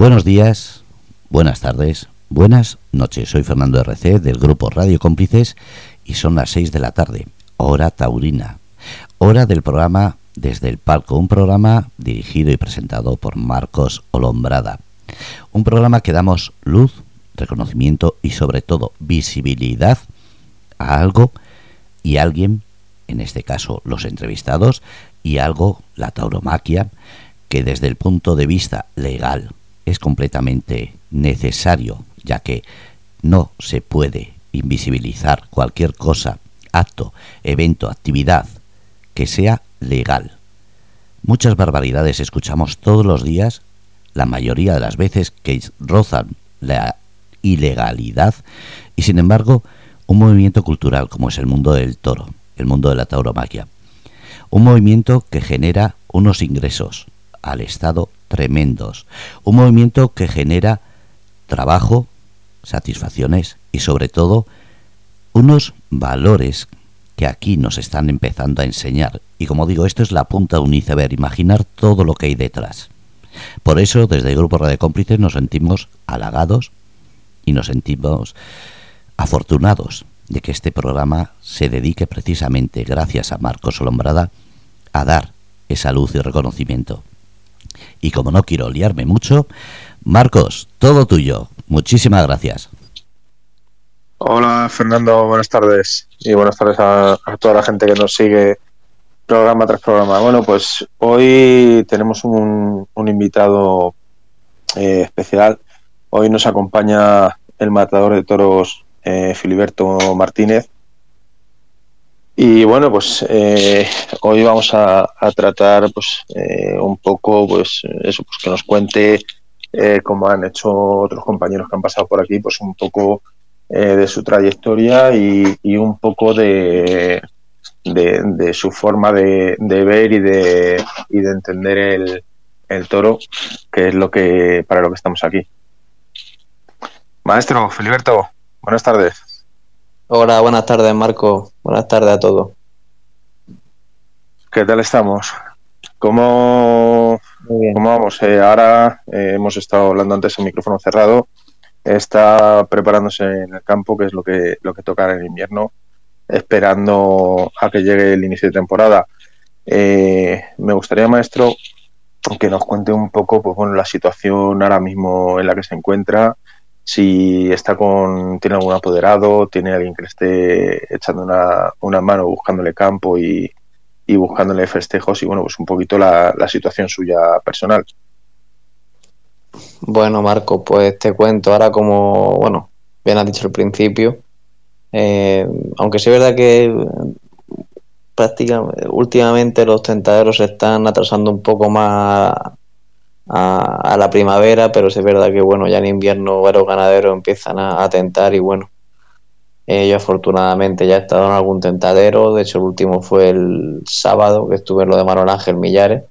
Buenos días, buenas tardes, buenas noches. Soy Fernando RC del grupo Radio Cómplices y son las 6 de la tarde, hora taurina, hora del programa Desde el Palco, un programa dirigido y presentado por Marcos Olombrada. Un programa que damos luz, reconocimiento y sobre todo visibilidad a algo y alguien, en este caso los entrevistados, y algo, la tauromaquia, que desde el punto de vista legal es completamente necesario, ya que no se puede invisibilizar cualquier cosa, acto, evento, actividad que sea legal. Muchas barbaridades escuchamos todos los días, la mayoría de las veces que rozan la ilegalidad y sin embargo un movimiento cultural como es el mundo del toro, el mundo de la tauromaquia. Un movimiento que genera unos ingresos al Estado tremendos. Un movimiento que genera trabajo, satisfacciones y sobre todo unos valores que aquí nos están empezando a enseñar. Y como digo, esto es la punta de un iceberg, imaginar todo lo que hay detrás. Por eso, desde el Grupo Radio Cómplices nos sentimos halagados y nos sentimos afortunados de que este programa se dedique precisamente, gracias a Marcos Solombrada, a dar esa luz y reconocimiento. Y como no quiero liarme mucho, Marcos, todo tuyo. Muchísimas gracias. Hola Fernando, buenas tardes y buenas tardes a, toda la gente que nos sigue programa tras programa. Bueno, pues hoy tenemos un, invitado eh, especial. Hoy nos acompaña el matador de toros eh, Filiberto Martínez, y bueno, pues eh, hoy vamos a, tratar pues eh, un poco pues eso, pues que nos cuente eh, como han hecho otros compañeros que han pasado por aquí, pues un poco de su trayectoria y, un poco de, de, su forma de, ver y de, y de entender el, el toro, que es lo que para lo que estamos aquí. Maestro Filiberto, buenas tardes. Hola, buenas tardes, Marco. Buenas tardes a todos. ¿Qué tal estamos? ¿Cómo, ¿cómo vamos? Eh, ahora eh, hemos estado hablando antes en micrófono cerrado. Está preparándose en el campo, que es lo que, lo que toca en invierno, esperando a que llegue el inicio de temporada. Eh, me gustaría, maestro, que nos cuente un poco pues, bueno, la situación ahora mismo en la que se encuentra, si está con, tiene algún apoderado, tiene alguien que le esté echando una, una mano buscándole campo y, y, buscándole festejos y bueno, pues un poquito la, la, situación suya personal. Bueno, Marco, pues te cuento ahora como, bueno, bien has dicho al principio, eh, aunque sí es verdad que prácticamente últimamente los tentaderos se están atrasando un poco más a, la primavera, pero es verdad que bueno, ya en invierno varios ganaderos empiezan a, tentar y bueno, eh, yo afortunadamente ya he estado en algún tentadero, de hecho el último fue el sábado que estuve en lo de Manuel Ángel Millares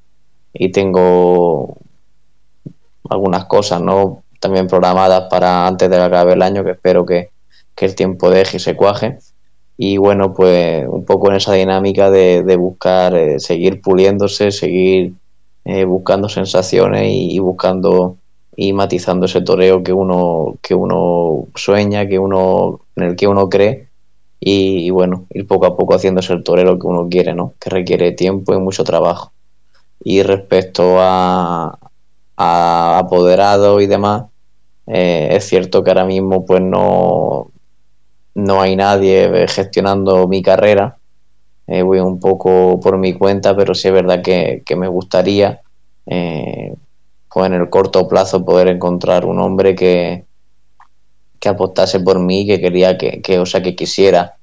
y tengo algunas cosas, ¿no? También programadas para antes de que acabe el año, que espero que, el tiempo deje y se cuaje. Y bueno, pues un poco en esa dinámica de, buscar, eh, seguir puliéndose, seguir eh, buscando sensaciones y, buscando y matizando ese toreo que uno, que uno sueña, que uno, en el que uno cree y, bueno, ir poco a poco haciéndose el torero que uno quiere, ¿no? Que requiere tiempo y mucho trabajo. Y respecto a, a apoderado y demás, eh, es cierto que ahora mismo pues no, no hay nadie gestionando mi carrera eh, voy un poco por mi cuenta, pero sí es verdad que, me gustaría, eh, pues en el corto plazo, poder encontrar un hombre que, que apostase por mí, que quería que, que, o sea, que quisiera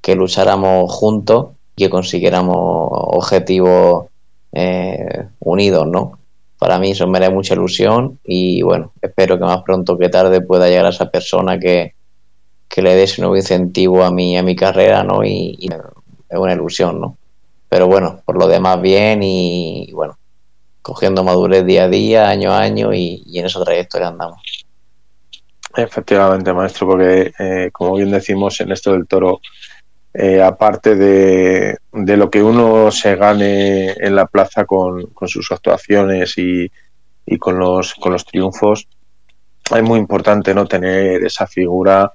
que lucháramos juntos y que consiguiéramos objetivos eh, unidos, ¿no? Para mí eso me da mucha ilusión y bueno, espero que más pronto que tarde pueda llegar a esa persona que, que le dé ese nuevo incentivo a mi, a mi carrera, ¿no? y es una ilusión, ¿no? Pero bueno, por lo demás bien y, bueno, cogiendo madurez día a día, año a año y, en esa trayectoria andamos. Efectivamente, maestro, porque eh, como bien decimos en esto del toro, eh, aparte de, lo que uno se gane en la plaza con, sus actuaciones y, y con los triunfos, es muy importante no tener esa figura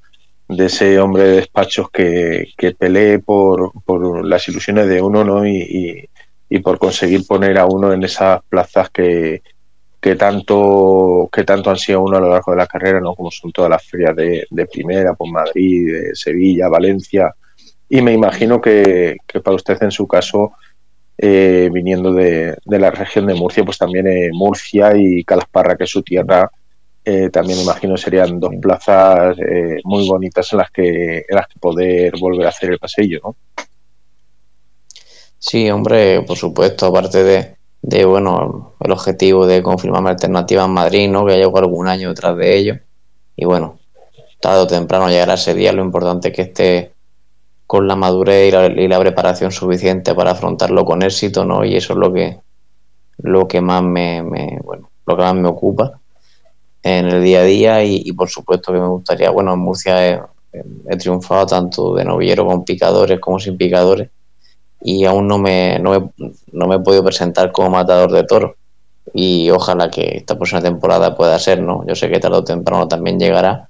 de ese hombre de despachos que, que pelee por, por las ilusiones de uno ¿no? y, y, por conseguir poner a uno en esas plazas que, que tanto que tanto han sido uno a lo largo de la carrera, ¿no? como son todas las ferias de, primera, por Madrid, de Sevilla, Valencia, y me imagino que, que para usted en su caso eh, viniendo de, de, la región de Murcia, pues también eh, Murcia y Calasparra, que es su tierra, eh, también imagino serían dos plazas eh, muy bonitas en las que en las que poder volver a hacer el paseo, ¿no? Sí, hombre, por supuesto, aparte de, de bueno, el objetivo de confirmar alternativa en Madrid, ¿no? Que llevo algún año detrás de ello. Y bueno, tarde o temprano llegará ese día, lo importante es que esté con la madurez y la, y la, preparación suficiente para afrontarlo con éxito, ¿no? Y eso es lo que lo que más me, me bueno, lo que más me ocupa en el día a día y, por supuesto que me gustaría, bueno, en Murcia he, triunfado tanto de novillero con picadores como sin picadores y aún no me, no me, no me he podido presentar como matador de toros y ojalá que esta próxima temporada pueda ser, ¿no? Yo sé que tarde o temprano también llegará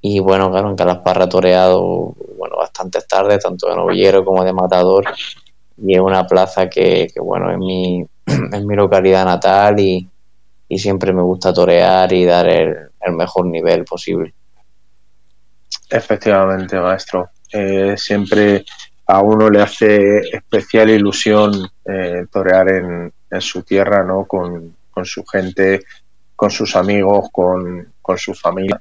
y bueno, claro, en Calasparra toreado bueno, bastantes tardes, tanto de novillero como de matador, y es una plaza que, que bueno, es mi, es mi localidad natal y, y, siempre me gusta torear y dar el, mejor nivel posible. Efectivamente, maestro. Eh, siempre a uno le hace especial ilusión eh, torear en, en, su tierra, ¿no? Con, con su gente, con sus amigos, con, con su familia.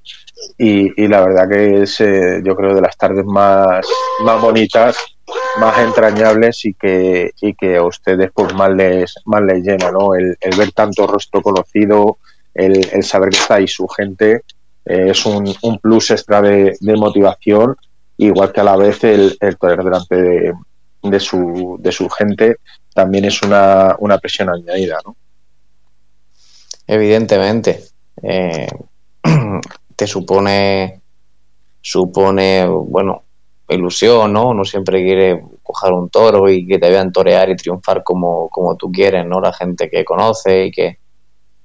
Y, y, la verdad que es, eh, yo creo, de las tardes más, más bonitas, más entrañables y que, y que a ustedes pues más les, más les llena, ¿no? El, el ver tanto rostro conocido, el, el, saber que está ahí su gente, eh, es un, un, plus extra de, de, motivación, igual que a la vez el, el poder delante de, su, de su gente también es una, una presión añadida, ¿no? Evidentemente. Eh, te supone, supone, bueno, ilusión, ¿no? Uno siempre quiere coger un toro y que te vean torear y triunfar como, como tú quieres, ¿no? La gente que conoce y que,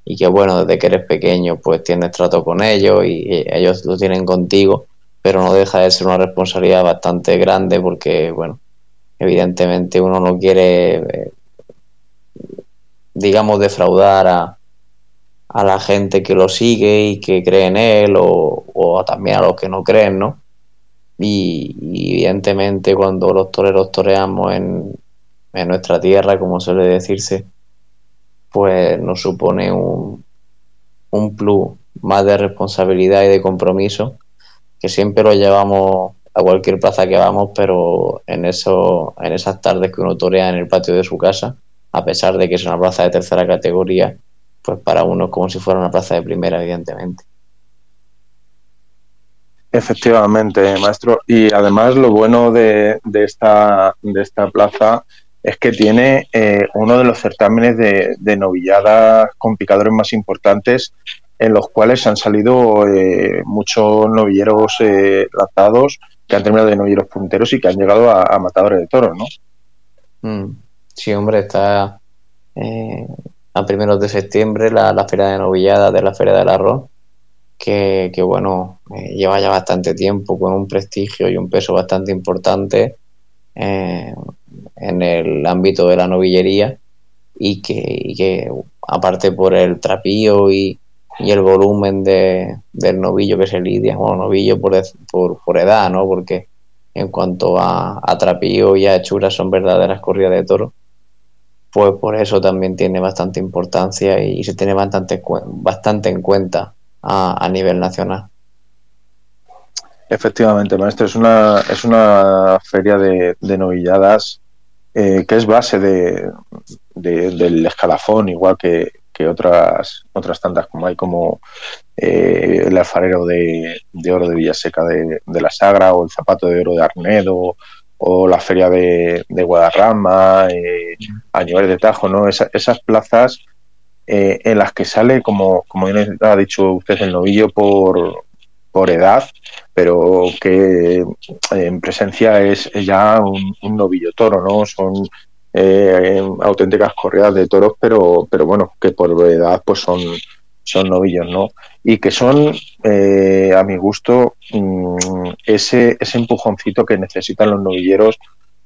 y que, bueno, desde que eres pequeño, pues tienes trato con ellos y, ellos lo tienen contigo, pero no deja de ser una responsabilidad bastante grande porque, bueno, evidentemente uno no quiere, eh, digamos, defraudar a, a la gente que lo sigue y que cree en él o, o también a los que no creen, ¿no? Y, evidentemente cuando los toreros toreamos en, en, nuestra tierra, como suele decirse, pues nos supone un, un plus más de responsabilidad y de compromiso, que siempre lo llevamos a cualquier plaza que vamos, pero en, eso, en esas tardes que uno torea en el patio de su casa, a pesar de que es una plaza de tercera categoría, pues para uno es como si fuera una plaza de primera, evidentemente. Efectivamente, maestro. Y además lo bueno de, de esta, de esta plaza es que tiene eh, uno de los certámenes de, de, novilladas con picadores más importantes en los cuales han salido eh, muchos novilleros eh, lanzados que han terminado de novilleros punteros y que han llegado a, matadores de toros, ¿no? Mm, sí, hombre, está eh, a primeros de septiembre la, la feria de novilladas de la Feria del Arroz, que, bueno, eh, lleva ya bastante tiempo con un prestigio y un peso bastante importante eh, en el ámbito de la novillería y que, que aparte por el trapío y, y el volumen de, del novillo que se lidia, bueno, novillo por, por, por edad, ¿no? Porque en cuanto a, a trapío y a hechura son verdaderas corridas de toro pues por eso también tiene bastante importancia y se tiene bastante, bastante en cuenta a, nivel nacional. Efectivamente, maestro, es una, es una feria de, novilladas eh, que es base de, de, del escalafón, igual que, que, otras, otras tantas como hay, como eh, el alfarero de, oro de Villaseca de, la Sagra o el zapato de oro de Arnedo o la feria de, Guadarrama, eh, a nivel de Tajo, ¿no? Esa, esas plazas eh, en las que sale, como, como ha dicho usted, el novillo por, por edad, pero que en presencia es ya un, novillo toro, ¿no? Son eh, auténticas corridas de toros, pero, pero bueno, que por edad pues son, son novillos, ¿no? Y que son, eh, a mi gusto, mm, ese, ese empujoncito que necesitan los novilleros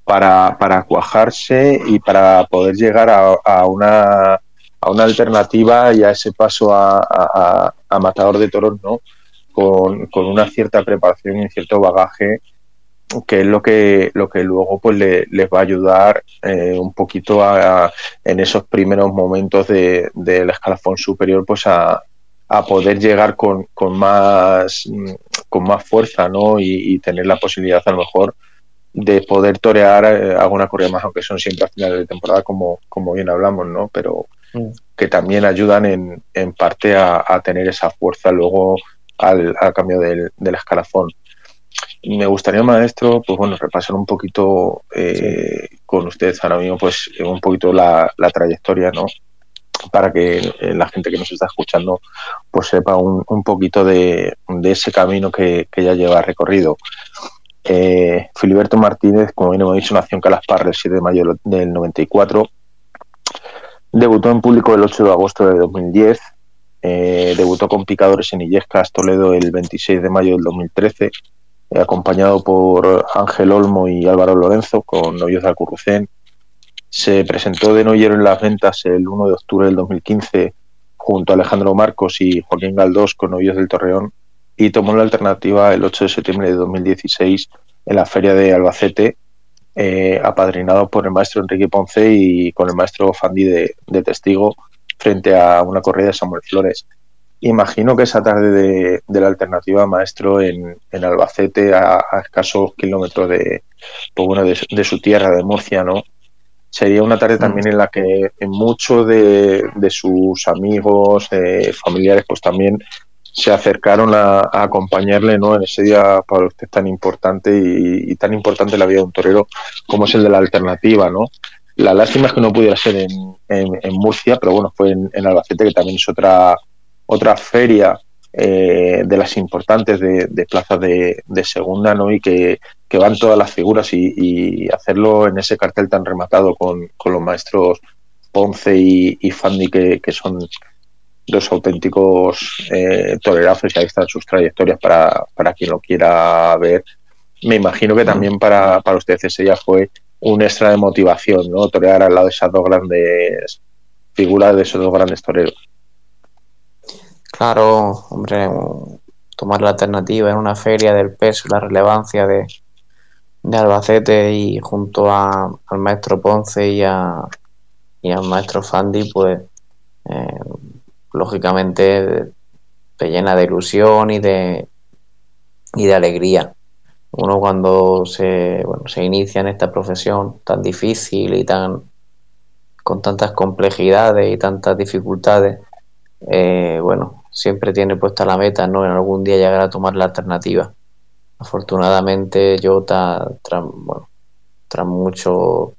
para, para cuajarse y para poder llegar a, una, a una alternativa y a ese paso a, matador de toros, ¿no? Con, una cierta preparación y cierto bagaje que es lo que lo que luego pues le, les va a ayudar eh, un poquito a, en esos primeros momentos del de, escalafón superior pues a, a poder llegar con, con, más con más fuerza ¿no? Y, tener la posibilidad a lo mejor de poder torear eh, alguna corrida más aunque son siempre a finales de temporada como, como bien hablamos ¿no? pero mm. que también ayudan en, en parte a, a, tener esa fuerza luego al, al cambio del, del escalafón me gustaría, maestro, pues bueno, repasar un poquito eh, con usted ahora mismo, pues un poquito la, trayectoria, ¿no? Para que eh, la gente que nos está escuchando, pues sepa un, un poquito de, ese camino que, ya lleva recorrido. Eh, Filiberto Martínez, como bien hemos dicho, nació en Calasparra el 7 de mayo del 94. Debutó en público el 8 de agosto de 2010. debutó con Picadores en Illescas, Toledo, el 26 de mayo del 2013 acompañado por Ángel Olmo y Álvaro Lorenzo con Novios de Alcurrucén. Se presentó de Noyero en las ventas el 1 de octubre del 2015 junto a Alejandro Marcos y Joaquín Galdós con Novios del Torreón y tomó la alternativa el 8 de septiembre de 2016 en la feria de Albacete, eh, apadrinado por el maestro Enrique Ponce y con el maestro Fandi de, testigo frente a una corrida de Samuel Flores. Imagino que esa tarde de, la alternativa maestro en, Albacete, a, escasos kilómetros de, pues de, su tierra, de Murcia, ¿no? Sería una tarde también en la que muchos de, sus amigos, eh, familiares, pues también se acercaron a, acompañarle ¿no? en ese día para usted tan importante y, tan importante la vida de un torero como es el de la alternativa, ¿no? La lástima es que no pudiera ser en, en, Murcia, pero bueno, fue en, Albacete, que también es otra otra feria eh, de las importantes de, plazas de, segunda, ¿no? Y que, van todas las figuras y, hacerlo en ese cartel tan rematado con, los maestros Ponce y Fandi, que, son dos auténticos eh, tolerazos y ahí están sus trayectorias para, para quien lo quiera ver. Me imagino que también para, para usted ese día fue un extra de motivación, ¿no? Torear al lado de esas dos grandes figuras, de esos dos grandes toreros. Claro, hombre, tomar la alternativa en una feria del peso, la relevancia de, Albacete y junto a, al maestro Ponce y, a, y al maestro Fandi, pues eh, lógicamente te llena de ilusión y de, y de alegría. Uno cuando se, bueno, se inicia en esta profesión tan difícil y tan con tantas complejidades y tantas dificultades, eh, bueno, siempre tiene puesta la meta, ¿no? En algún día llegar a tomar la alternativa. Afortunadamente yo, tras, bueno, mucho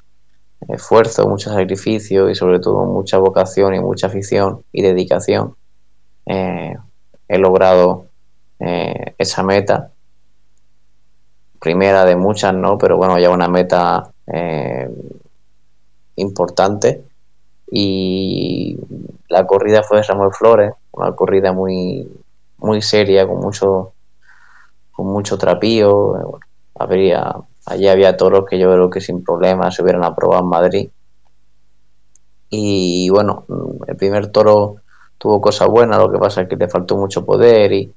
esfuerzo, mucho sacrificio y sobre todo mucha vocación y mucha afición y dedicación, eh, he logrado eh, esa meta. Primera de muchas, ¿no? Pero bueno, ya una meta eh, importante. Y la corrida fue de Samuel Flores, una corrida muy, muy seria, con mucho, con mucho trapío. habría, allí había toros que yo creo que sin problemas se hubieran aprobado en Madrid. Y bueno, el primer toro tuvo cosas buenas, lo que pasa es que le faltó mucho poder y,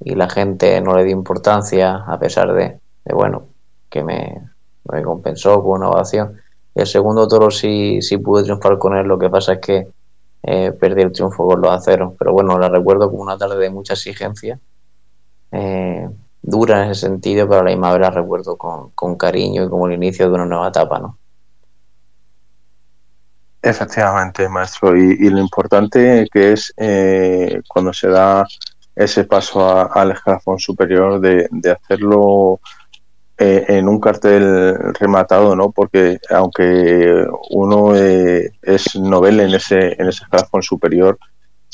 la gente no le dio importancia, a pesar de, bueno, que me, me compensó con una ovación. El segundo toro sí, sí pude triunfar con él, lo que pasa es que eh, perdí el triunfo con los aceros. Pero bueno, la recuerdo como una tarde de mucha exigencia, eh, dura en ese sentido, pero a la misma la recuerdo con, cariño y como el inicio de una nueva etapa, ¿no? Efectivamente, maestro. Y, lo importante que es eh, cuando se da ese paso al escalafón superior de, de hacerlo eh, en un cartel rematado, ¿no? Porque aunque uno eh, es novel en ese, en ese escalafón superior,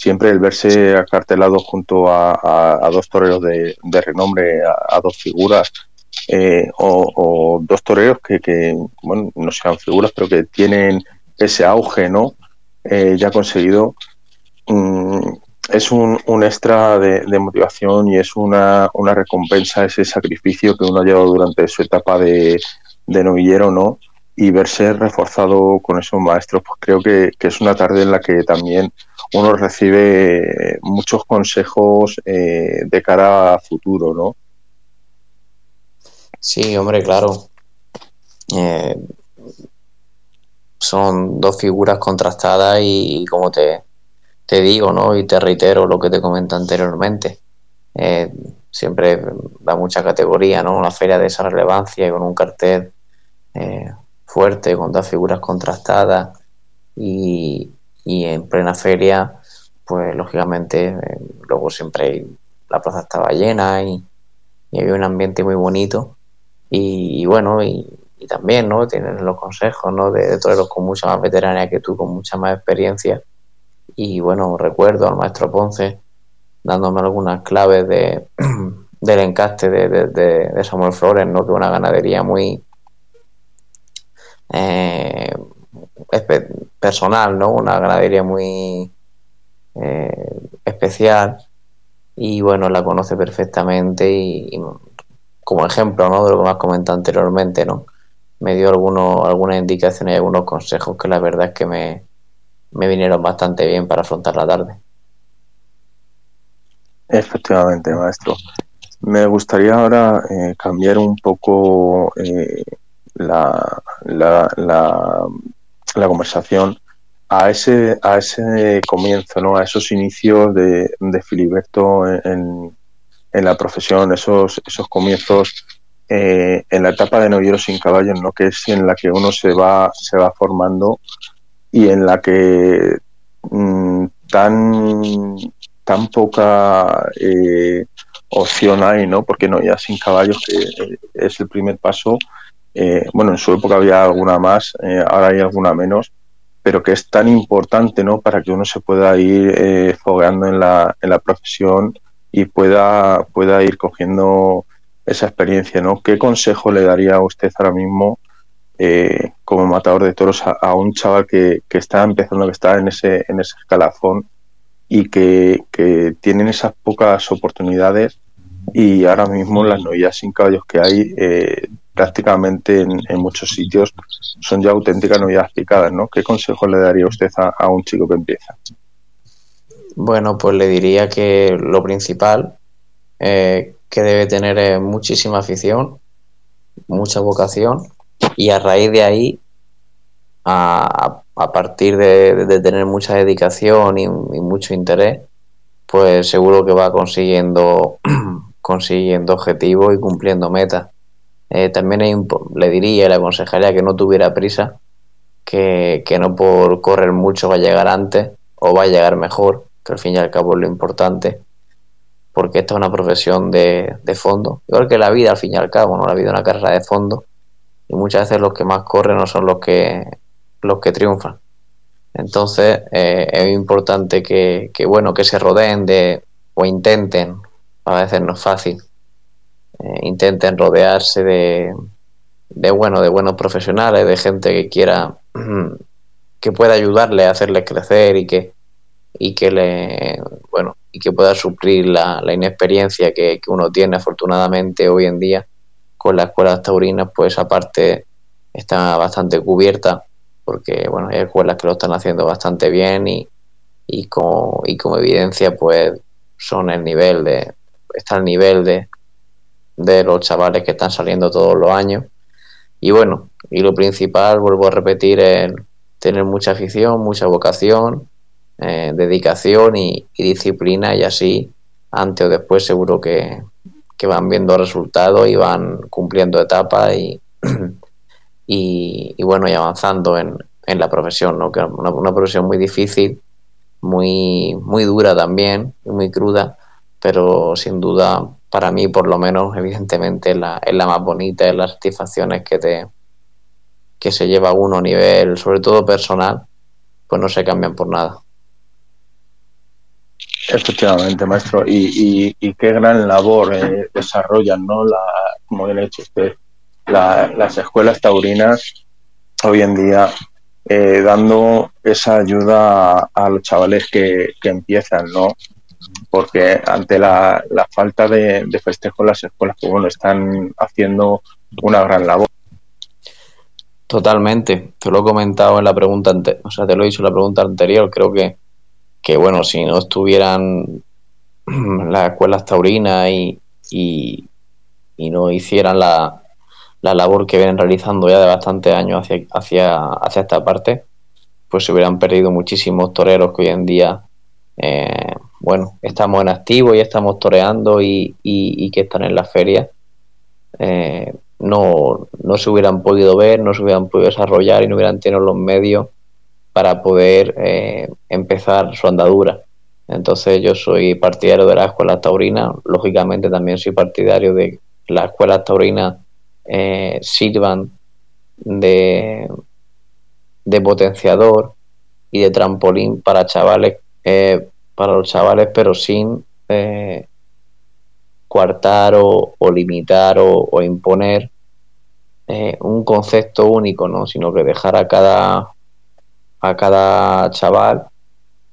siempre el verse acartelado junto a, dos toreros de, renombre, a, dos figuras, eh, o, dos toreros que, bueno, no sean figuras, pero que tienen ese auge, ¿no? Eh, ya conseguido. Mm, es un, un extra de, motivación y es una, una recompensa ese sacrificio que uno ha llevado durante su etapa de, de novillero, ¿no? Y verse reforzado con esos maestros, pues creo que, es una tarde en la que también uno recibe muchos consejos eh, de cara a futuro, ¿no? Sí, hombre, claro. Eh, son dos figuras contrastadas y, como te, te digo, ¿no? Y te reitero lo que te comenté anteriormente. Eh, siempre da mucha categoría, ¿no? Una feria de esa relevancia y con un cartel fuerte, con dos figuras contrastadas y, en plena feria, pues lógicamente eh, luego siempre la plaza estaba llena y, había un ambiente muy bonito y, bueno, y, también, ¿no? Tienen los consejos, ¿no? De, de toreros con mucha más veteranía que tú, con mucha más experiencia y bueno, recuerdo al maestro Ponce dándome algunas claves de, del encaste de, Samuel Flores, ¿no? que una ganadería muy eh, personal, ¿no? una ganadería muy eh, especial y bueno, la conoce perfectamente y, como ejemplo ¿no? de lo que me has comentado anteriormente, ¿no? me dio algunos, algunas indicaciones y algunos consejos que la verdad es que me, vinieron bastante bien para afrontar la tarde. Efectivamente, maestro. Me gustaría ahora eh, cambiar un poco la, la, la, conversación a ese, a ese comienzo, ¿no? a esos inicios de, Filiberto en, en, la profesión, esos, esos comienzos eh, en la etapa de novilleros sin caballos, ¿no? que es en la que uno se va, se va formando y en la que mm, tan, tan poca eh, opción hay, ¿no? Porque no ya sin caballos, que eh, es el primer paso. Eh, bueno, en su época había alguna más, ahora hay alguna menos, pero que es tan importante, ¿no? Para que uno se pueda ir fogueando en la, en la profesión y pueda, pueda ir cogiendo esa experiencia, ¿no? ¿Qué consejo le daría a usted ahora mismo eh, como matador de toros a, un chaval que, está empezando, que está en ese, en ese escalafón y que, tienen esas pocas oportunidades y ahora mismo las novillas sin caballos que hay eh, prácticamente en, muchos sitios son ya auténticas novillas picadas, ¿no? ¿Qué consejo le daría usted a, un chico que empieza? Bueno, pues le diría que lo principal eh, que debe tener muchísima afición, mucha vocación y a raíz de ahí, a, partir de, tener mucha dedicación y, mucho interés, pues seguro que va consiguiendo, consiguiendo objetivos y cumpliendo metas. Eh, también le diría y le aconsejaría que no tuviera prisa, que, no por correr mucho va a llegar antes o va a llegar mejor, que al fin y al cabo es lo importante, porque esta es una profesión de, de fondo, igual que la vida al fin y al cabo, ¿no? la vida es una carrera de fondo, y muchas veces los que más corren no son los que los que triunfan. Entonces eh, es importante que, bueno que se rodeen de o intenten, a veces no es fácil, eh, intenten rodearse de, de bueno de buenos profesionales, de gente que quiera que pueda ayudarle a hacerles crecer y que y que le bueno y que pueda suplir la, inexperiencia que, uno tiene afortunadamente hoy en día con las escuelas taurinas, pues esa parte está bastante cubierta, porque bueno, hay escuelas que lo están haciendo bastante bien y, y, como, y como evidencia, pues son el nivel de, está el nivel de, de los chavales que están saliendo todos los años. Y bueno, y lo principal, vuelvo a repetir, es tener mucha afición, mucha vocación, eh, dedicación y, disciplina y así, antes o después seguro que, que van viendo resultados y van cumpliendo etapas y, y, bueno, y avanzando en, en, la profesión, ¿no? que es una, profesión muy difícil, muy, muy dura también, muy cruda, pero sin duda, para mí por lo menos, evidentemente, es la, es la más bonita, es las satisfacciones que te que se lleva uno a nivel, sobre todo personal, pues no se cambian por nada. Efectivamente, maestro. Y, qué gran labor eh, desarrollan, ¿no? La, como bien ha dicho usted, las escuelas taurinas hoy en día eh, dando esa ayuda a, los chavales que, empiezan, ¿no? Porque ante la, falta de, festejo las escuelas, pues bueno, están haciendo una gran labor. Totalmente, te lo he comentado en la pregunta anterior, o sea, te lo he dicho en la pregunta anterior, creo que, que bueno, si no estuvieran las escuelas taurinas y, y, y no hicieran la, la labor que vienen realizando ya de bastantes años hacia, hacia, hacia esta parte, pues se hubieran perdido muchísimos toreros que hoy en día, eh, bueno, estamos en activo y estamos toreando y, y, que están en la feria. Eh, no, no se hubieran podido ver, no se hubieran podido desarrollar y no hubieran tenido los medios para poder eh, empezar su andadura. Entonces yo soy partidario de la escuela taurina, lógicamente también soy partidario de la escuela taurina eh, sirvan de, de potenciador y de trampolín para chavales, para los chavales, pero sin eh, coartar o, limitar o, imponer un concepto único, ¿no? sino que dejar a cada a cada chaval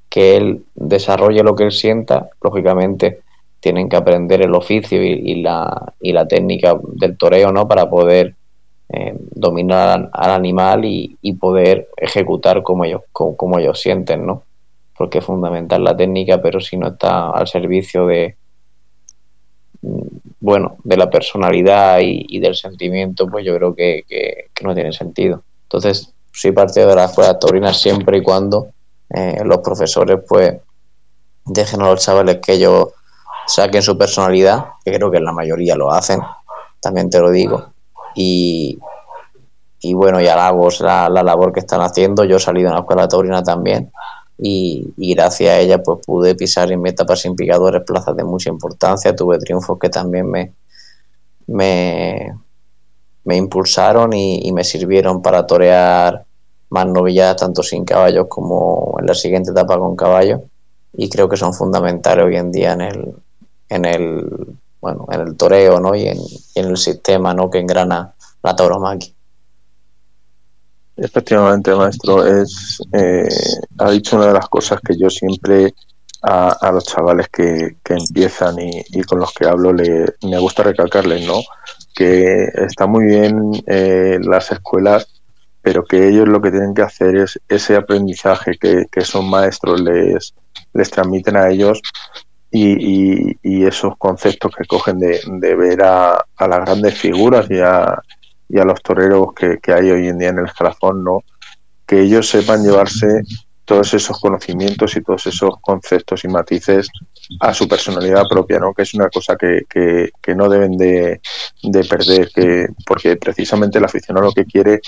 que él desarrolle lo que él sienta, lógicamente tienen que aprender el oficio y, la, y la técnica del toreo, ¿no? Para poder eh, dominar al, animal y, poder ejecutar como ellos, como, ellos sienten, ¿no? Porque es fundamental la técnica, pero si no está al servicio de, bueno, de la personalidad y, del sentimiento, pues yo creo que, no tiene sentido. Entonces, soy partido de la escuela taurina siempre y cuando eh, los profesores, pues, dejen a los chavales que ellos saquen su personalidad, que creo que la mayoría lo hacen, también te lo digo. Y, y bueno, y halagos la, la labor que están haciendo. Yo he salido en la escuela taurina también y, gracias a ella pues pude pisar en mi etapa sin picadores plazas de mucha importancia. Tuve triunfos que también me, me, me impulsaron y, me sirvieron para torear más novilladas tanto sin caballos como en la siguiente etapa con caballos y creo que son fundamentales hoy en día en el, en el bueno en el toreo ¿no? y, en, el sistema ¿no? que engrana la tauromaquia. Efectivamente, maestro, es eh, ha dicho una de las cosas que yo siempre a, los chavales que, empiezan y, con los que hablo le, me gusta recalcarles, ¿no? Que está muy bien eh, las escuelas, pero que ellos lo que tienen que hacer es ese aprendizaje que, que son maestros les, les transmiten a ellos, y, esos conceptos que cogen de, ver a, las grandes figuras y a, y a los toreros que, hay hoy en día en el escalafón, ¿no? que ellos sepan llevarse todos esos conocimientos y todos esos conceptos y matices a su personalidad propia, ¿no? que es una cosa que, que, no deben de, de, perder, que, porque precisamente el aficionado lo que quiere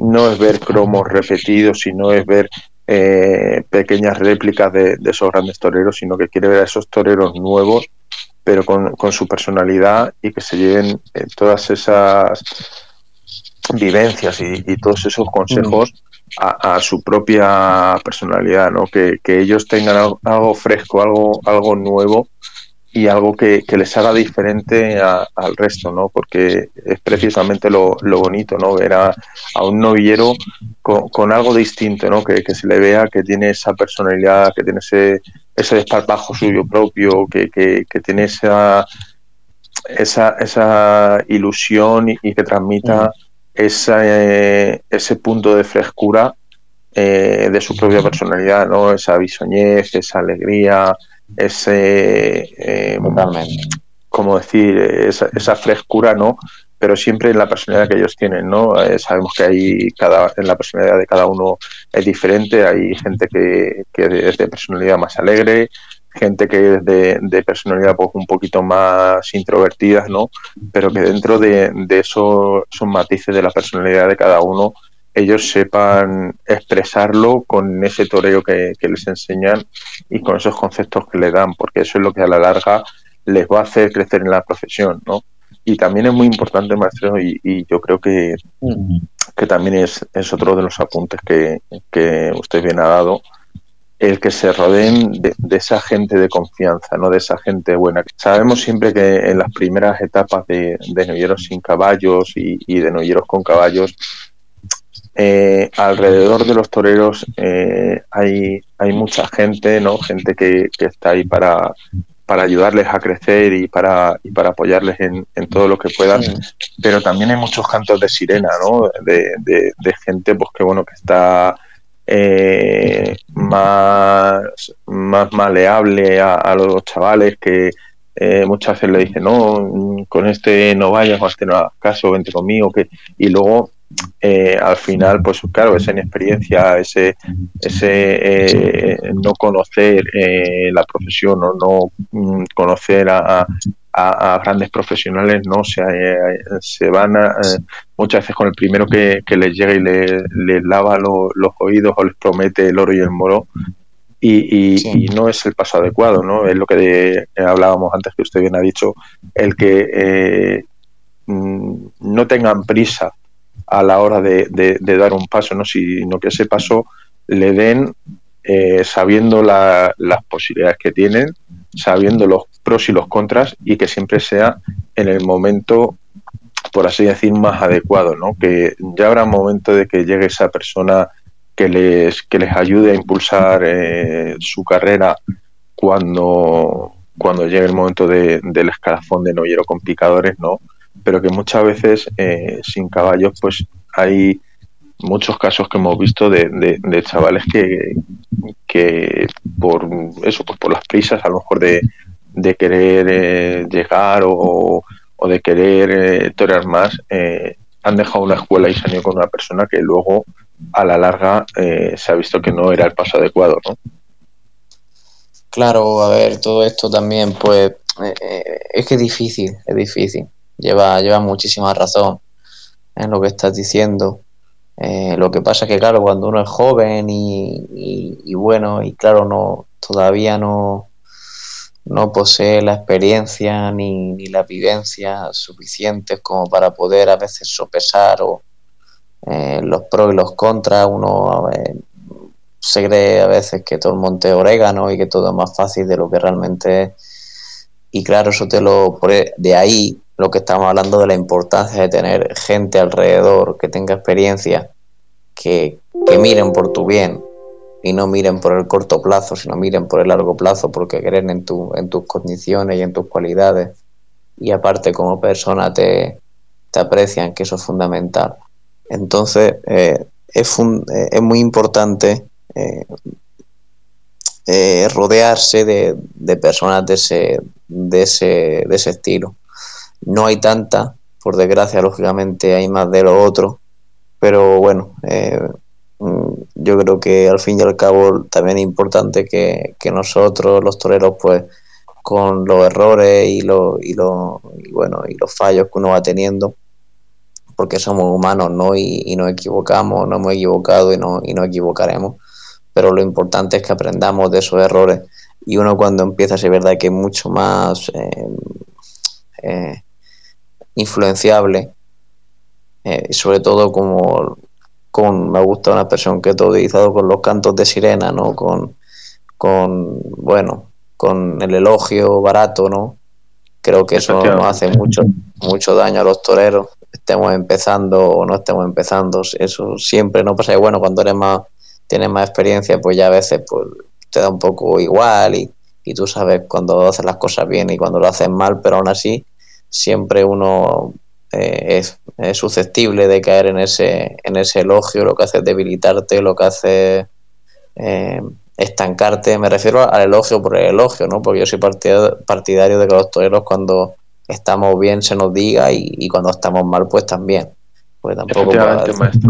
no es ver cromos repetidos, sino es ver eh, pequeñas réplicas de, esos grandes toreros, sino que quiere ver a esos toreros nuevos, pero con, su personalidad y que se lleven eh, todas esas vivencias y, todos esos consejos a, su propia personalidad, ¿no? que, que ellos tengan algo, fresco, algo, algo nuevo y algo que, les haga diferente al resto, ¿no? Porque es precisamente lo, bonito, ¿no? Ver a, un novillero con, algo distinto, ¿no? Que, se le vea que tiene esa personalidad, que tiene ese, ese desparpajo suyo propio, que, tiene esa, esa, esa ilusión y, que transmita ese punto de frescura eh, de su propia personalidad, ¿no? Esa bisoñez, esa alegría, ese, eh, como decir, esa, esa, frescura, ¿no? Pero siempre en la personalidad que ellos tienen, ¿no? Eh, sabemos que hay cada, en la personalidad de cada uno es diferente, hay gente que, que es de personalidad más alegre, gente que es de, de, personalidad pues, un poquito más introvertida, ¿no? Pero que dentro de, de esos, esos matices de la personalidad de cada uno ellos sepan expresarlo con ese toreo que, les enseñan y con esos conceptos que le dan, porque eso es lo que a la larga les va a hacer crecer en la profesión, ¿no? Y también es muy importante, maestro, y, yo creo que, que también es, es, otro de los apuntes que, que usted bien ha dado, el que se rodeen de, esa gente de confianza, no de esa gente buena. Sabemos siempre que en las primeras etapas de, de novilleros sin caballos y, de novilleros con caballos, eh, alrededor de los toreros eh, hay, hay mucha gente, ¿no? Gente que, que está ahí para, para ayudarles a crecer y para, y para apoyarles en, todo lo que puedan. Pero también hay muchos cantos de sirena, ¿no? De, de gente pues que bueno que está eh, más, más maleable a, los chavales que eh, muchas veces le dicen, no, con este no vayas, o este no hagas caso, vente conmigo, que y luego eh, al final, pues claro, esa inexperiencia, ese, ese eh, no conocer la profesión o no mm, conocer a, grandes profesionales, no se, eh, se van eh, muchas veces con el primero que, les llega y les le lava los oídos o les promete el oro y el moro. Y, no es el paso adecuado, ¿no? Es lo que hablábamos antes que usted bien ha dicho, el que eh, mm, no tengan prisa a la hora de, dar un paso, ¿no? sino que ese paso le den sabiendo las posibilidades que tienen, sabiendo los pros y los contras y que siempre sea en el momento, por así decir, más adecuado, ¿no? Que ya habrá momento de que llegue esa persona que les, que les ayude a impulsar eh, su carrera cuando, cuando llegue el momento de, del escalafón de novillero con picadores, ¿no? Pero que muchas veces eh, sin caballos, pues hay muchos casos que hemos visto de, de, chavales que, que por eso, pues por las prisas, a lo mejor de, de querer eh, llegar o, o, de querer eh, más, eh, han dejado una escuela y se han ido con una persona que luego a la larga se ha visto que no era el paso adecuado, ¿no? Claro, a ver, todo esto también, pues, es que es difícil, es difícil. Lleva, lleva muchísima razón en lo que estás diciendo. Lo que pasa es que, claro, cuando uno es joven y, bueno, y claro, no todavía no, no posee la experiencia ni, ni la vivencia suficientes como para poder a veces sopesar o, eh, los pros y los contras. Uno se cree a veces que todo el monte es orégano y que todo es más fácil de lo que realmente es. Y claro, eso te lo. De ahí lo que estamos hablando de la importancia de tener gente alrededor que tenga experiencia, que, miren por tu bien, y no miren por el corto plazo, sino miren por el largo plazo porque creen en, tu, en tus condiciones y en tus cualidades y aparte como persona te, aprecian, que eso es fundamental. Entonces eh, es, eh, es, muy importante eh, rodearse de, de, personas de ese, de, ese, de ese estilo. No hay tanta, por desgracia, lógicamente hay más de lo otro, pero bueno, mm, yo creo que al fin y al cabo también es importante que, nosotros, los toreros, pues con los errores y, los y, y bueno, y los fallos que uno va teniendo, porque somos humanos, ¿no? Y, nos equivocamos, nos hemos equivocado y no, y nos equivocaremos, pero lo importante es que aprendamos de esos errores y uno cuando empieza, es verdad que es mucho más eh, eh, influenciable, eh, sobre todo como con, me gusta una expresión que he utilizado con los cantos de sirena, ¿no? Con, con, bueno, con el elogio barato, ¿no? Creo que eso nos hace mucho, mucho daño a los toreros, estemos empezando o no estemos empezando, eso siempre no pasa. Y bueno, cuando eres más, tienes más experiencia, pues ya a veces pues, te da un poco igual y, y tú sabes cuando haces las cosas bien y cuando lo haces mal, pero aún así siempre uno eh, es, susceptible de caer en ese, en ese elogio, lo que hace es debilitarte, lo que hace eh, estancarte. Me refiero al elogio por el elogio, ¿no? Porque yo soy partidario de que los toreros cuando estamos bien se nos diga y, cuando estamos mal pues también. Pues tampoco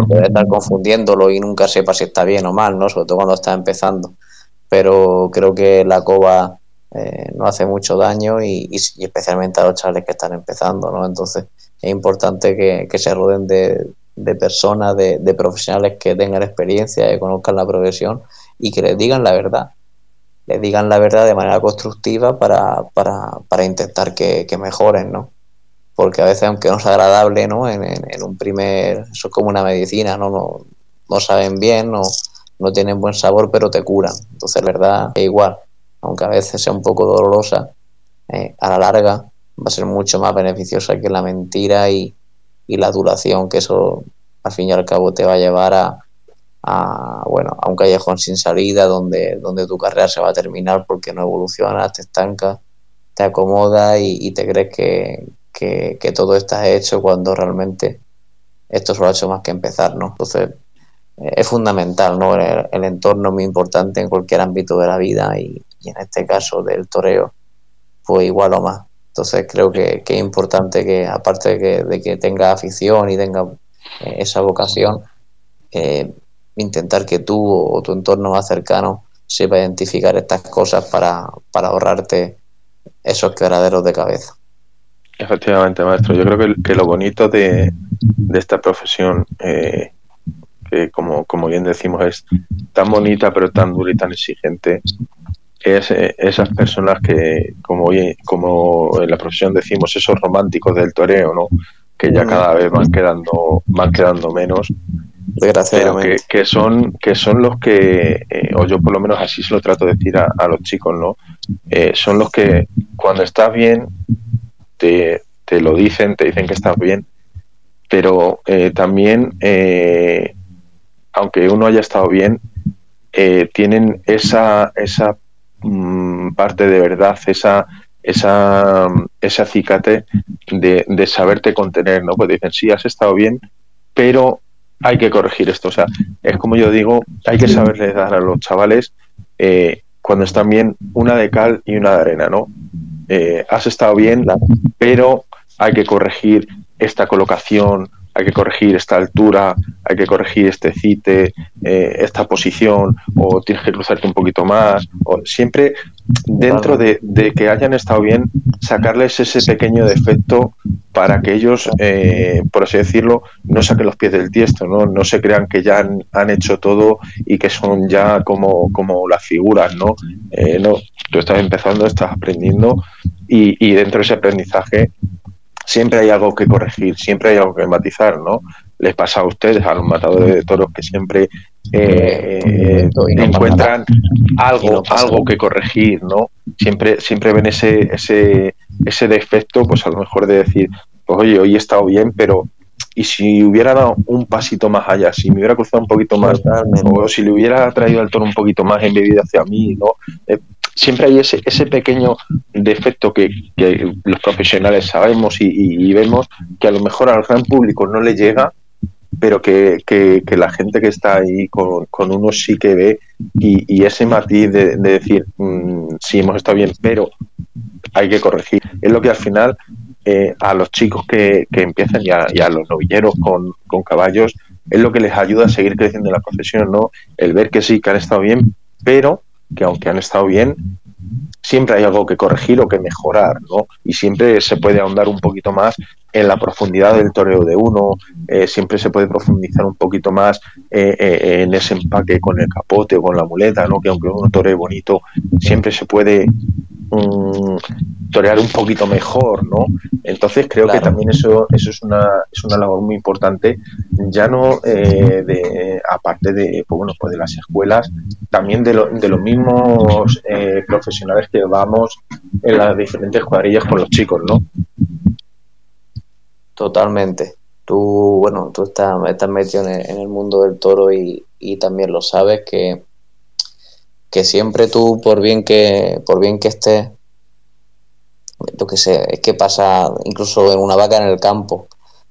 puede estar confundiéndolo y nunca sepa si está bien o mal, ¿no? Sobre todo cuando está empezando. Pero creo que la coba eh, no hace mucho daño y, especialmente a los chavales que están empezando, ¿no? Entonces, es importante que, se rodeen de, personas, de, profesionales que tengan experiencia, que conozcan la profesión y que les digan la verdad. Les digan la verdad de manera constructiva para, para, intentar que, mejoren, ¿no? Porque a veces, aunque no es agradable, ¿no? En, un primer. Eso es como una medicina, ¿no? No, no saben bien, no, no tienen buen sabor, pero te curan. Entonces, verdad, es igual, aunque a veces sea un poco dolorosa, eh, a la larga va a ser mucho más beneficiosa que la mentira y, y la duración que eso al fin y al cabo te va a llevar a, a, bueno, a un callejón sin salida donde, donde tu carrera se va a terminar porque no evolucionas, te estancas, te acomodas y, te crees que, que, todo está hecho cuando realmente esto solo ha hecho más que empezar, ¿no? Entonces eh, es fundamental, ¿no? El, entorno es muy importante en cualquier ámbito de la vida y, en este caso del toreo, fue igual o más. Entonces creo que, es importante que, aparte de que, de que tenga afición y tenga eh, esa vocación, eh, intentar que tú o tu entorno más cercano sepa identificar estas cosas para, ahorrarte esos quebraderos de cabeza. Efectivamente, maestro. Yo creo que, lo bonito de, esta profesión, eh, que como bien decimos es tan bonita pero tan dura y tan exigente, es eh, esas personas que, como, como en la profesión decimos, esos románticos del toreo, ¿no? que ya mm. cada vez van quedando, van quedando menos pero que, son que son los que eh, o yo por lo menos así se lo trato de decir a, los chicos no eh, son los que cuando estás bien te, te, lo dicen te dicen que estás bien pero eh, también aunque uno haya estado bien tienen esa esa mm, parte de verdad esa esa ese acicate de, de saberte contener no pues dicen sí has estado bien pero hay que corregir esto. O sea, es como yo digo, hay que saberle dar a los chavales eh, cuando están bien una de cal y una de arena, ¿no? Eh, has estado bien, pero hay que corregir esta colocación, hay que corregir esta altura, hay que corregir este cite, eh, esta posición, o tienes que cruzarte un poquito más, o siempre dentro de, que hayan estado bien, sacarles ese pequeño defecto para que ellos, eh, por así decirlo, no saquen los pies del tiesto, no, no se crean que ya han, hecho todo y que son ya como, como las figuras, ¿no? Eh, no, tú estás empezando, estás aprendiendo y, y dentro de ese aprendizaje siempre hay algo que corregir, siempre hay algo que matizar, ¿no? Les pasa a ustedes, a los matadores de toros, que siempre eh, encuentran algo, algo que corregir, ¿no? Siempre, siempre ven ese, ese, ese defecto, pues a lo mejor de decir, pues oye, hoy he estado bien, pero y si hubiera dado un pasito más allá, si me hubiera cruzado un poquito más, o si le hubiera traído al toro un poquito más embebido hacia mí, ¿no? Eh, siempre hay ese, ese pequeño defecto que, los profesionales sabemos y, vemos que a lo mejor al gran público no le llega, pero que, la gente que está ahí con, uno sí que ve y, ese matiz de, decir, mm, sí, hemos estado bien, pero hay que corregir. Es lo que al final eh, a los chicos que, que empiezan y a, los novilleros con, con caballos es lo que les ayuda a seguir creciendo en la profesión, ¿no? El ver que sí, que han estado bien, pero que aunque han estado bien, siempre hay algo que corregir o que mejorar, ¿no? Y siempre se puede ahondar un poquito más en la profundidad del toreo de uno, eh, siempre se puede profundizar un poquito más eh, eh, en ese empaque con el capote o con la muleta, ¿no? Que aunque uno toree bonito, siempre se puede mm, torear un poquito mejor, ¿no? Entonces creo que también eso, eso es una, es una labor muy importante, ya no de, aparte de, pues bueno, pues de las escuelas, también de, de los mismos profesionales que vamos en las diferentes cuadrillas con los chicos, ¿no? Totalmente. Tú, bueno, tú estás, estás metido en el, mundo del toro y, también lo sabes que, que siempre tú, por bien que, por bien que estés, lo que sé, es que pasa incluso en una vaca en el campo.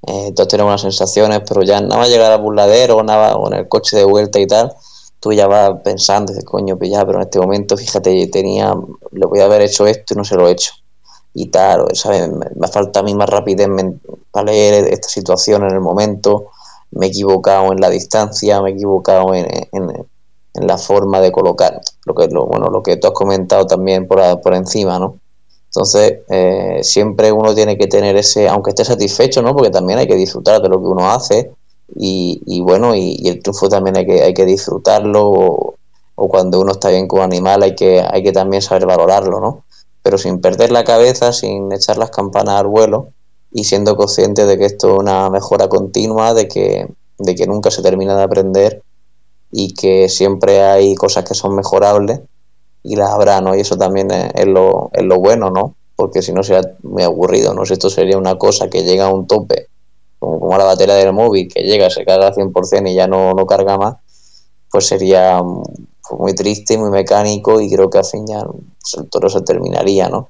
Eh, tú tienes unas sensaciones, pero ya nada más llegar al burladero nada, o en el coche de vuelta y tal, tú ya vas pensando, dices, coño, pues ya, pero en este momento, fíjate, tenía, le voy a haber hecho esto y no se lo he hecho y tal, ¿sabes? Me, falta a mí más rapidez para leer esta situación en el momento, me he equivocado en la distancia, me he equivocado en, la forma de colocar, lo que, lo, bueno, lo que tú has comentado también por, por encima, ¿no? Entonces, eh, siempre uno tiene que tener ese, aunque esté satisfecho, ¿no? Porque también hay que disfrutar de lo que uno hace y, bueno, y, el triunfo también hay que, hay que disfrutarlo o, cuando uno está bien con animal hay que, hay que también saber valorarlo, ¿no? pero sin perder la cabeza, sin echar las campanas al vuelo y siendo consciente de que esto es una mejora continua, de que, de que nunca se termina de aprender y que siempre hay cosas que son mejorables y las habrá, ¿no? Y eso también es, lo, es lo bueno, ¿no? Porque si no sería muy aburrido, ¿no? Si esto sería una cosa que llega a un tope, como, como la batería del móvil, que llega, se carga al 100% y ya no, no carga más, pues sería muy triste muy mecánico y creo que al fin ya pues, el toro se terminaría, ¿no?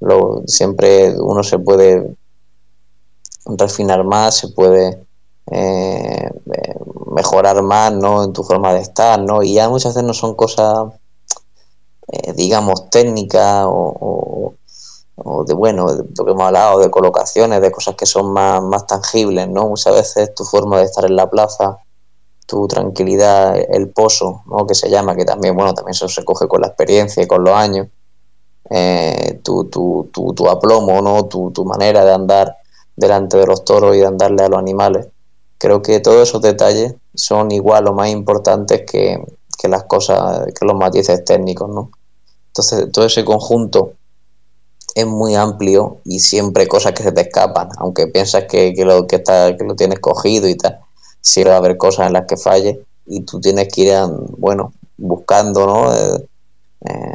Lo, siempre uno se puede refinar más, se puede eh, mejorar más, ¿no? En tu forma de estar, ¿no? Y ya muchas veces no son cosas, eh, digamos, técnicas o, de, bueno, de lo que hemos hablado, de colocaciones, de cosas que son más, más tangibles, ¿no? Muchas veces tu forma de estar en la plaza, tu tranquilidad, el pozo, ¿no? que se llama, que también, bueno, también eso se coge con la experiencia y con los años, eh, tu, tu, tu, aplomo, ¿no? Tu, tu, manera de andar delante de los toros y de andarle a los animales. Creo que todos esos detalles son igual o más importantes que, que las cosas, que los matices técnicos, ¿no? Entonces, todo ese conjunto es muy amplio y siempre cosas que se te escapan, aunque piensas que, que lo, que, está, que lo tienes cogido y tal si va a haber cosas en las que falle y tú tienes que ir, bueno, buscando, ¿no? Eh, eh,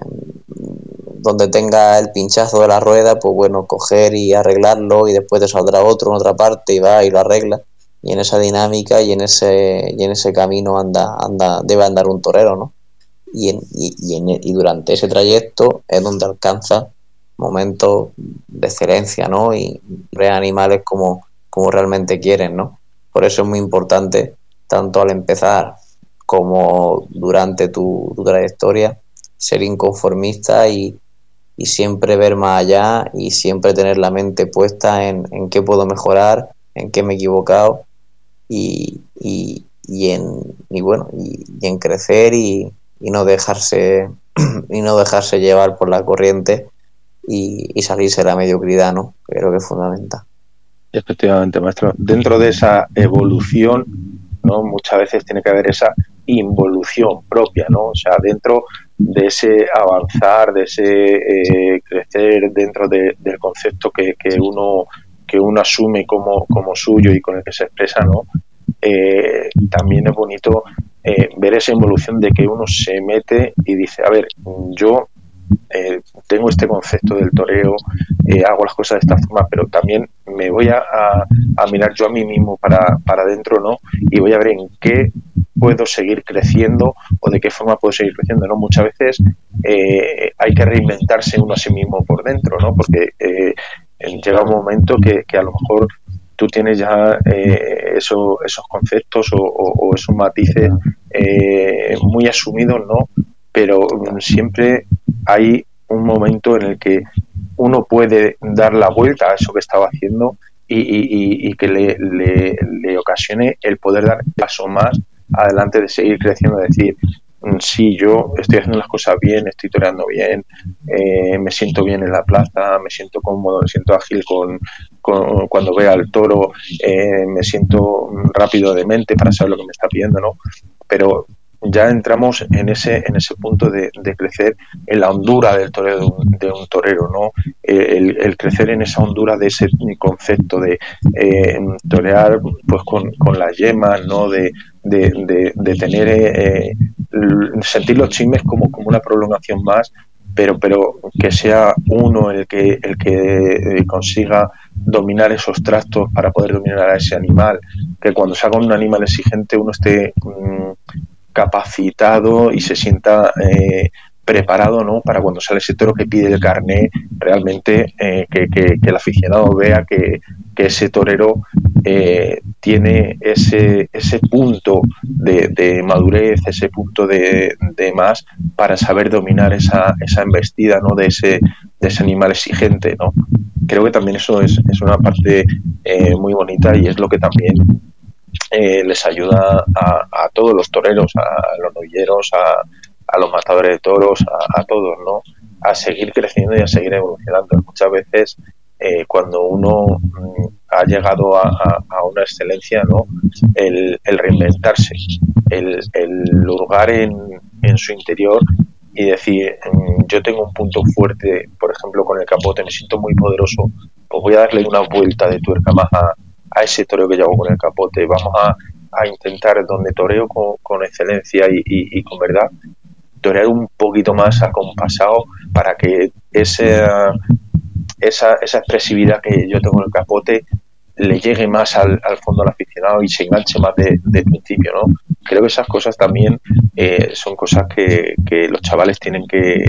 donde tenga el pinchazo de la rueda, pues bueno, coger y arreglarlo y después te saldrá otro en otra parte y va y lo arregla. Y en esa dinámica y en ese, y en ese camino anda, anda, debe andar un torero, ¿no? Y, y, y durante ese trayecto es donde alcanza momentos de excelencia, ¿no? Y ve animales como, como realmente quieren, ¿no? Por eso es muy importante, tanto al empezar como durante tu, trayectoria, ser inconformista y, siempre ver más allá y siempre tener la mente puesta en, en qué puedo mejorar, en qué me he equivocado y, y, en, y bueno, y, en crecer y, no dejarse y no dejarse llevar por la corriente y, salirse de la mediocridad, ¿no? Creo que es fundamental. Efectivamente, maestro. Dentro de esa evolución, ¿no? Muchas veces tiene que haber esa involución propia, ¿no? O sea, dentro de ese avanzar, de ese eh, crecer dentro del concepto que, uno que uno asume como, como suyo y con el que se expresa, ¿no? Eh, también es bonito eh, ver esa involución de que uno se mete y dice, a ver, yo eh, tengo este concepto del toreo, hago las cosas de esta forma, pero también me voy a, mirar yo a mí mismo para, para ¿no? Y voy a ver en qué puedo seguir creciendo o de qué forma puedo seguir creciendo, ¿no? Muchas veces hay que reinventarse uno a sí mismo por dentro, ¿no? Porque llega un momento que, a lo mejor tú tienes ya eso, esos conceptos o, esos matices muy asumidos, ¿no? Pero siempre hay un momento en el que uno puede dar la vuelta a eso que estaba haciendo y, que le, ocasione el poder dar paso más adelante de seguir creciendo, decir, mm, sí, yo estoy haciendo las cosas bien, estoy toreando bien, eh, me siento bien en la plaza, me siento cómodo, me siento ágil con, cuando vea al toro, eh, me siento rápido de mente para saber lo que me está pidiendo, ¿no? Pero ya entramos en ese en ese punto de, crecer en la hondura del torero de un, torero no el, crecer en esa hondura de ese concepto de eh, torear pues con, con las yemas no de, de, tener eh, sentir los chismes como, como una prolongación más pero pero que sea uno el que el que eh, consiga dominar esos tractos para poder dominar a ese animal que cuando se haga un animal exigente uno esté mm, capacitado y se sienta eh, preparado ¿no? para cuando sale ese toro que pide el carné, realmente eh, que, el aficionado vea que, ese torero eh, tiene ese, ese punto de, madurez, ese punto de, más para saber dominar esa, esa embestida ¿no? de, ese, de ese animal exigente. ¿no? Creo que también eso es, es una parte muy bonita y es lo que también eh, les ayuda a, todos los toreros, a los novilleros, a, a los matadores de toros, a, todos, ¿no? A seguir creciendo y a seguir evolucionando. Muchas veces, eh, cuando uno mm, ha llegado a, una excelencia, ¿no? El, reinventarse, el, el hurgar en, en su interior y decir, mm, yo tengo un punto fuerte, por ejemplo, con el capote, me siento muy poderoso, pues voy a darle una vuelta de tuerca más a, a ese toreo que llevo con el capote, vamos a a intentar, donde toreo con, excelencia y, con verdad, torear un poquito más acompasado para que ese, esa, esa expresividad que yo tengo en el capote le llegue más al, fondo al aficionado y se enganche más de, principio, ¿no? Creo que esas cosas también eh, son cosas que, los chavales tienen que,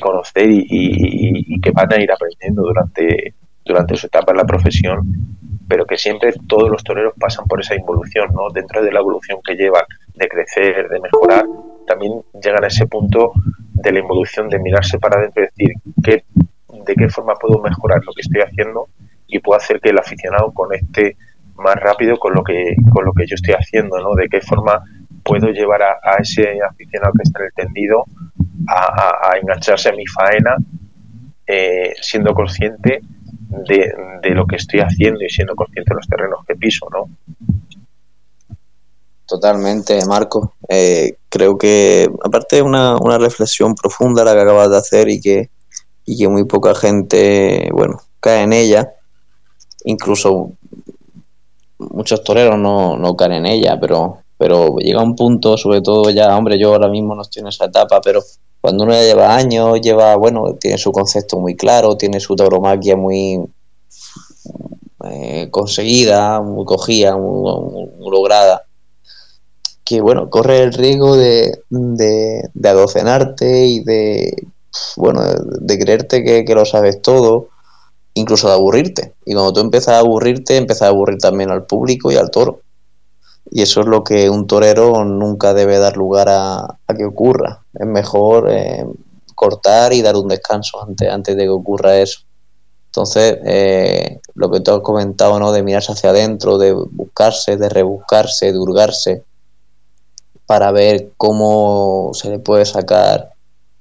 conocer y, que van a ir aprendiendo durante, durante su etapa en la profesión, pero que siempre todos los toreros pasan por esa involución, ¿no? Dentro de la evolución que llevan, de crecer, de mejorar, también llegan a ese punto de la involución, de mirarse para adentro y decir, ¿qué, ¿de qué forma puedo mejorar lo que estoy haciendo? y puedo hacer que el aficionado conecte más rápido con lo que con lo que yo estoy haciendo, ¿no? De qué forma puedo llevar a, ese aficionado que está en el tendido a, engancharse a mi faena, eh, siendo consciente de, de, lo que estoy haciendo y siendo consciente de los terrenos que piso, ¿no? Totalmente, Marco. Eh, creo que, aparte una, una reflexión profunda la que acabas de hacer y que, y que muy poca gente, bueno, cae en ella, incluso muchos toreros no, no caen en ella, pero, pero llega un punto, sobre todo ya, hombre, yo ahora mismo no estoy en esa etapa, pero cuando uno ya lleva años, lleva, bueno, tiene su concepto muy claro, tiene su tauromaquia muy eh, conseguida, muy cogida, muy, lograda, que bueno, corre el riesgo de, de, adocenarte y de, bueno, de, creerte que, que lo sabes todo incluso de aburrirte. Y cuando tú empiezas a aburrirte, empiezas a aburrir también al público y al toro. Y eso es lo que un torero nunca debe dar lugar a, que ocurra. Es mejor eh, cortar y dar un descanso antes, antes de que ocurra eso. Entonces, eh, lo que tú has comentado, ¿no? De mirarse hacia adentro, de buscarse, de rebuscarse, de hurgarse, para ver cómo se le puede sacar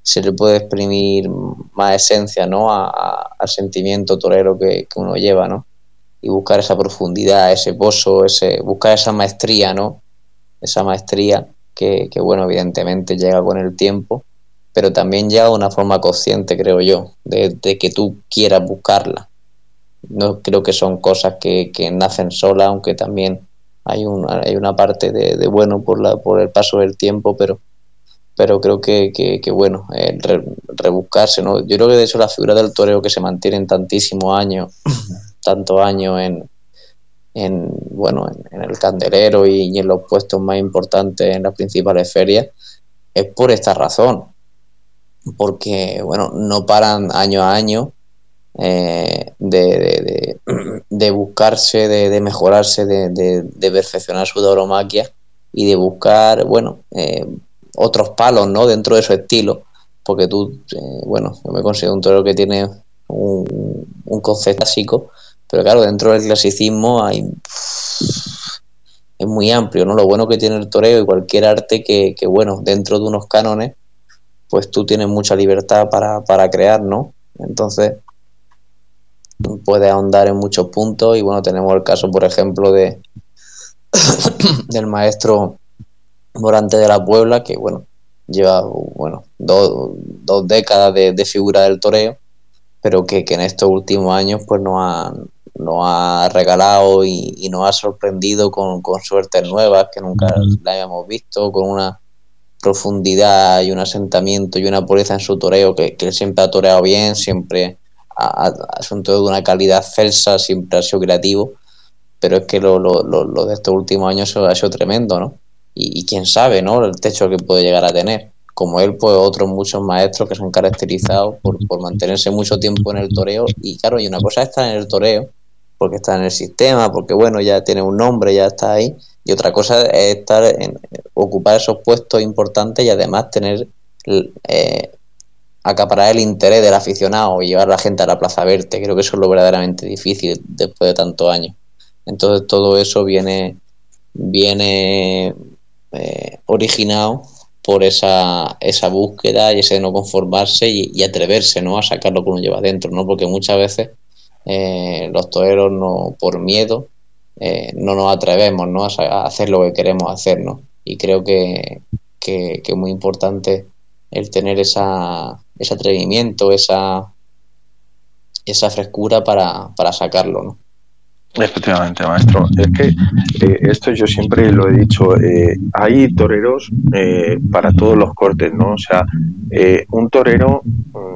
se le puede exprimir más esencia ¿no? al sentimiento torero que, uno lleva, ¿no? Y buscar esa profundidad, ese pozo, ese, buscar esa maestría, ¿no? Esa maestría que, bueno, evidentemente llega con el tiempo, pero también llega de una forma consciente, creo yo, de, que tú quieras buscarla. No creo que son cosas que, nacen solas, aunque también hay una, hay una parte de, bueno por, la, por el paso del tiempo, pero pero creo que, que, bueno, rebuscarse, ¿no? Yo creo que de hecho la figura del toreo que se mantiene en tantísimos años, tantos años en, en bueno, en, el candelero y, en los puestos más importantes en las principales ferias, es por esta razón, porque, bueno, no paran año a año eh, de, de, buscarse, de, mejorarse, de, perfeccionar su tauromaquia y de buscar, bueno, eh, otros palos, ¿no? Dentro de su estilo, porque tú, eh, bueno, yo me considero un torero que tiene un, concepto clásico, pero claro, dentro del clasicismo hay es muy amplio, ¿no? Lo bueno que tiene el toreo y cualquier arte que, que bueno, dentro de unos cánones, pues tú tienes mucha libertad para, para crear, ¿no? Entonces, puedes ahondar en muchos puntos y bueno, tenemos el caso, por ejemplo, de del maestro Morante de la Puebla, que bueno, lleva bueno, dos, décadas de, figura del toreo, pero que, en estos últimos años pues nos ha, ha regalado y, nos ha sorprendido con, suertes nuevas que nunca la habíamos visto, con una profundidad y un asentamiento y una pureza en su toreo que, que siempre ha toreado bien, siempre ha, ha, un de una calidad celsa, siempre ha sido creativo, pero es que lo, lo de estos últimos años ha sido tremendo, ¿no? y, quién sabe, ¿no? El techo que puede llegar a tener. Como él, pues otros muchos maestros que se han caracterizado por, mantenerse mucho tiempo en el toreo. Y claro, y una cosa es estar en el toreo, porque está en el sistema, porque bueno, ya tiene un nombre, ya está ahí. Y otra cosa es estar en, ocupar esos puestos importantes y además tener eh, acaparar el interés del aficionado y llevar a la gente a la plaza verte. Creo que eso es lo verdaderamente difícil después de tantos años. Entonces todo eso viene, viene eh, originado por esa, esa búsqueda y ese no conformarse y, atreverse ¿no? a sacar lo que uno lleva dentro, ¿no? porque muchas veces eh, los toreros no, por miedo eh, no nos atrevemos ¿no? A, hacer lo que queremos hacer ¿no? y creo que, que, es muy importante el tener esa, ese atrevimiento, esa, esa frescura para, para sacarlo. ¿no? Efectivamente, maestro. Es que eh, esto yo siempre lo he dicho, hay toreros para todos los cortes, ¿no? O sea, un torero,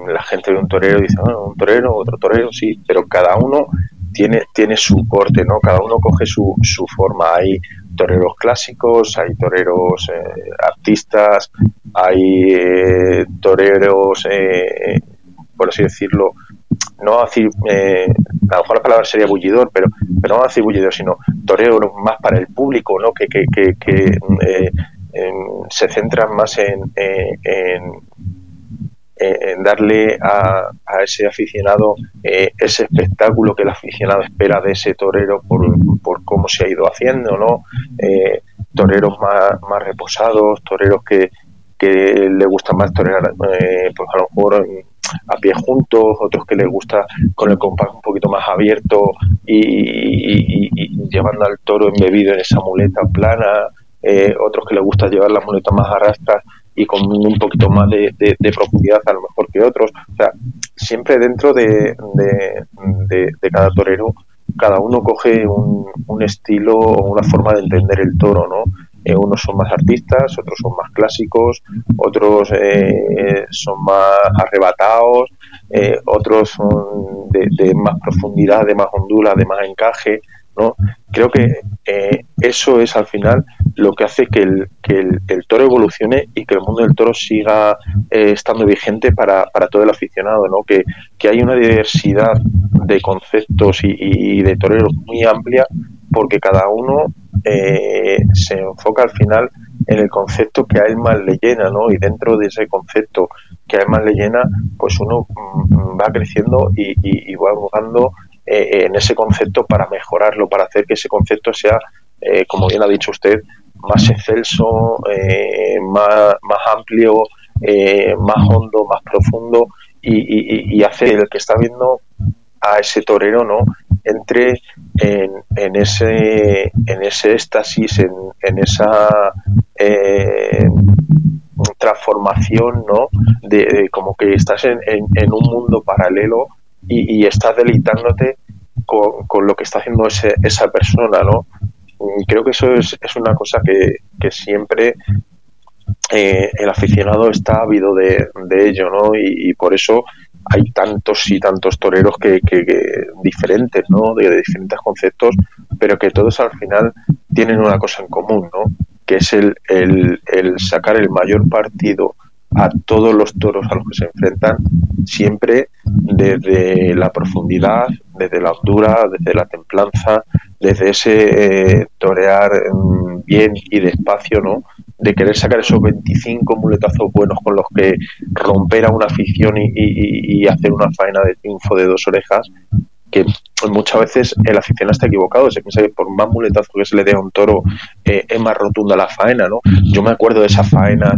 la gente de un torero dice, bueno, un torero, otro torero, sí, pero cada uno tiene, tiene su corte, ¿no? Cada uno coge su, su forma. Hay toreros clásicos, hay toreros artistas, hay toreros, por así decirlo, no a decir, eh, a lo mejor la palabra sería bullidor, pero, pero no a decir bullidor, sino toreo más para el público, ¿no? que, que, que, eh, se centran más en, darle a, a, ese aficionado eh, ese espectáculo que el aficionado espera de ese torero por, por cómo se ha ido haciendo, ¿no? toreros más, reposados, toreros que, que le gusta más torear, pues a lo mejor a pie juntos, otros que les gusta con el compás un poquito más abierto y, llevando al toro embebido en esa muleta plana, eh, otros que les gusta llevar la muleta más arrastra y con un poquito más de, profundidad a lo mejor que otros. O sea, siempre dentro de, cada torero, cada uno coge un, un estilo o una forma de entender el toro, ¿no? Eh, unos son más artistas, otros son más clásicos, otros eh, son más arrebatados, eh, otros son de, más profundidad, de más hondura, de más encaje. ¿No? Creo que eso es al final lo que hace que el, que el, toro evolucione y que el mundo del toro siga estando vigente para, para, todo el aficionado, ¿no? que, hay una diversidad de conceptos y, y de toreros muy amplia porque cada uno eh, se enfoca al final en el concepto que a él más le llena, ¿no? Y dentro de ese concepto que a él más le llena, pues uno mm, va creciendo y, va buscando eh, en ese concepto para mejorarlo, para hacer que ese concepto sea, eh, como bien ha dicho usted, más excelso, más, más amplio, más hondo, más profundo y, y, hacer el que está viendo a ese torero, ¿no? entre en, en ese en ese éxtasis, en, en esa eh, transformación, ¿no? De, como que estás en, en, un mundo paralelo y, estás deleitándote con, con, lo que está haciendo ese, esa persona, ¿no? creo que eso es, es una cosa que, que siempre eh, el aficionado está ávido de, de ello, ¿no? y, por eso hay tantos y tantos toreros que, diferentes, ¿no? De, diferentes conceptos, pero que todos al final tienen una cosa en común, ¿no? Que es el, el, sacar el mayor partido a todos los toros a los que se enfrentan, siempre desde la profundidad, desde la altura, desde la templanza, desde ese eh, torear mm, bien y despacio, ¿no? de querer sacar esos 25 muletazos buenos con los que romper a una afición y, hacer una faena de triunfo de dos orejas, que muchas veces el aficionado está equivocado, se piensa que por más muletazo que se le dé a un toro eh, es más rotunda la faena, ¿no? Yo me acuerdo de esas faenas,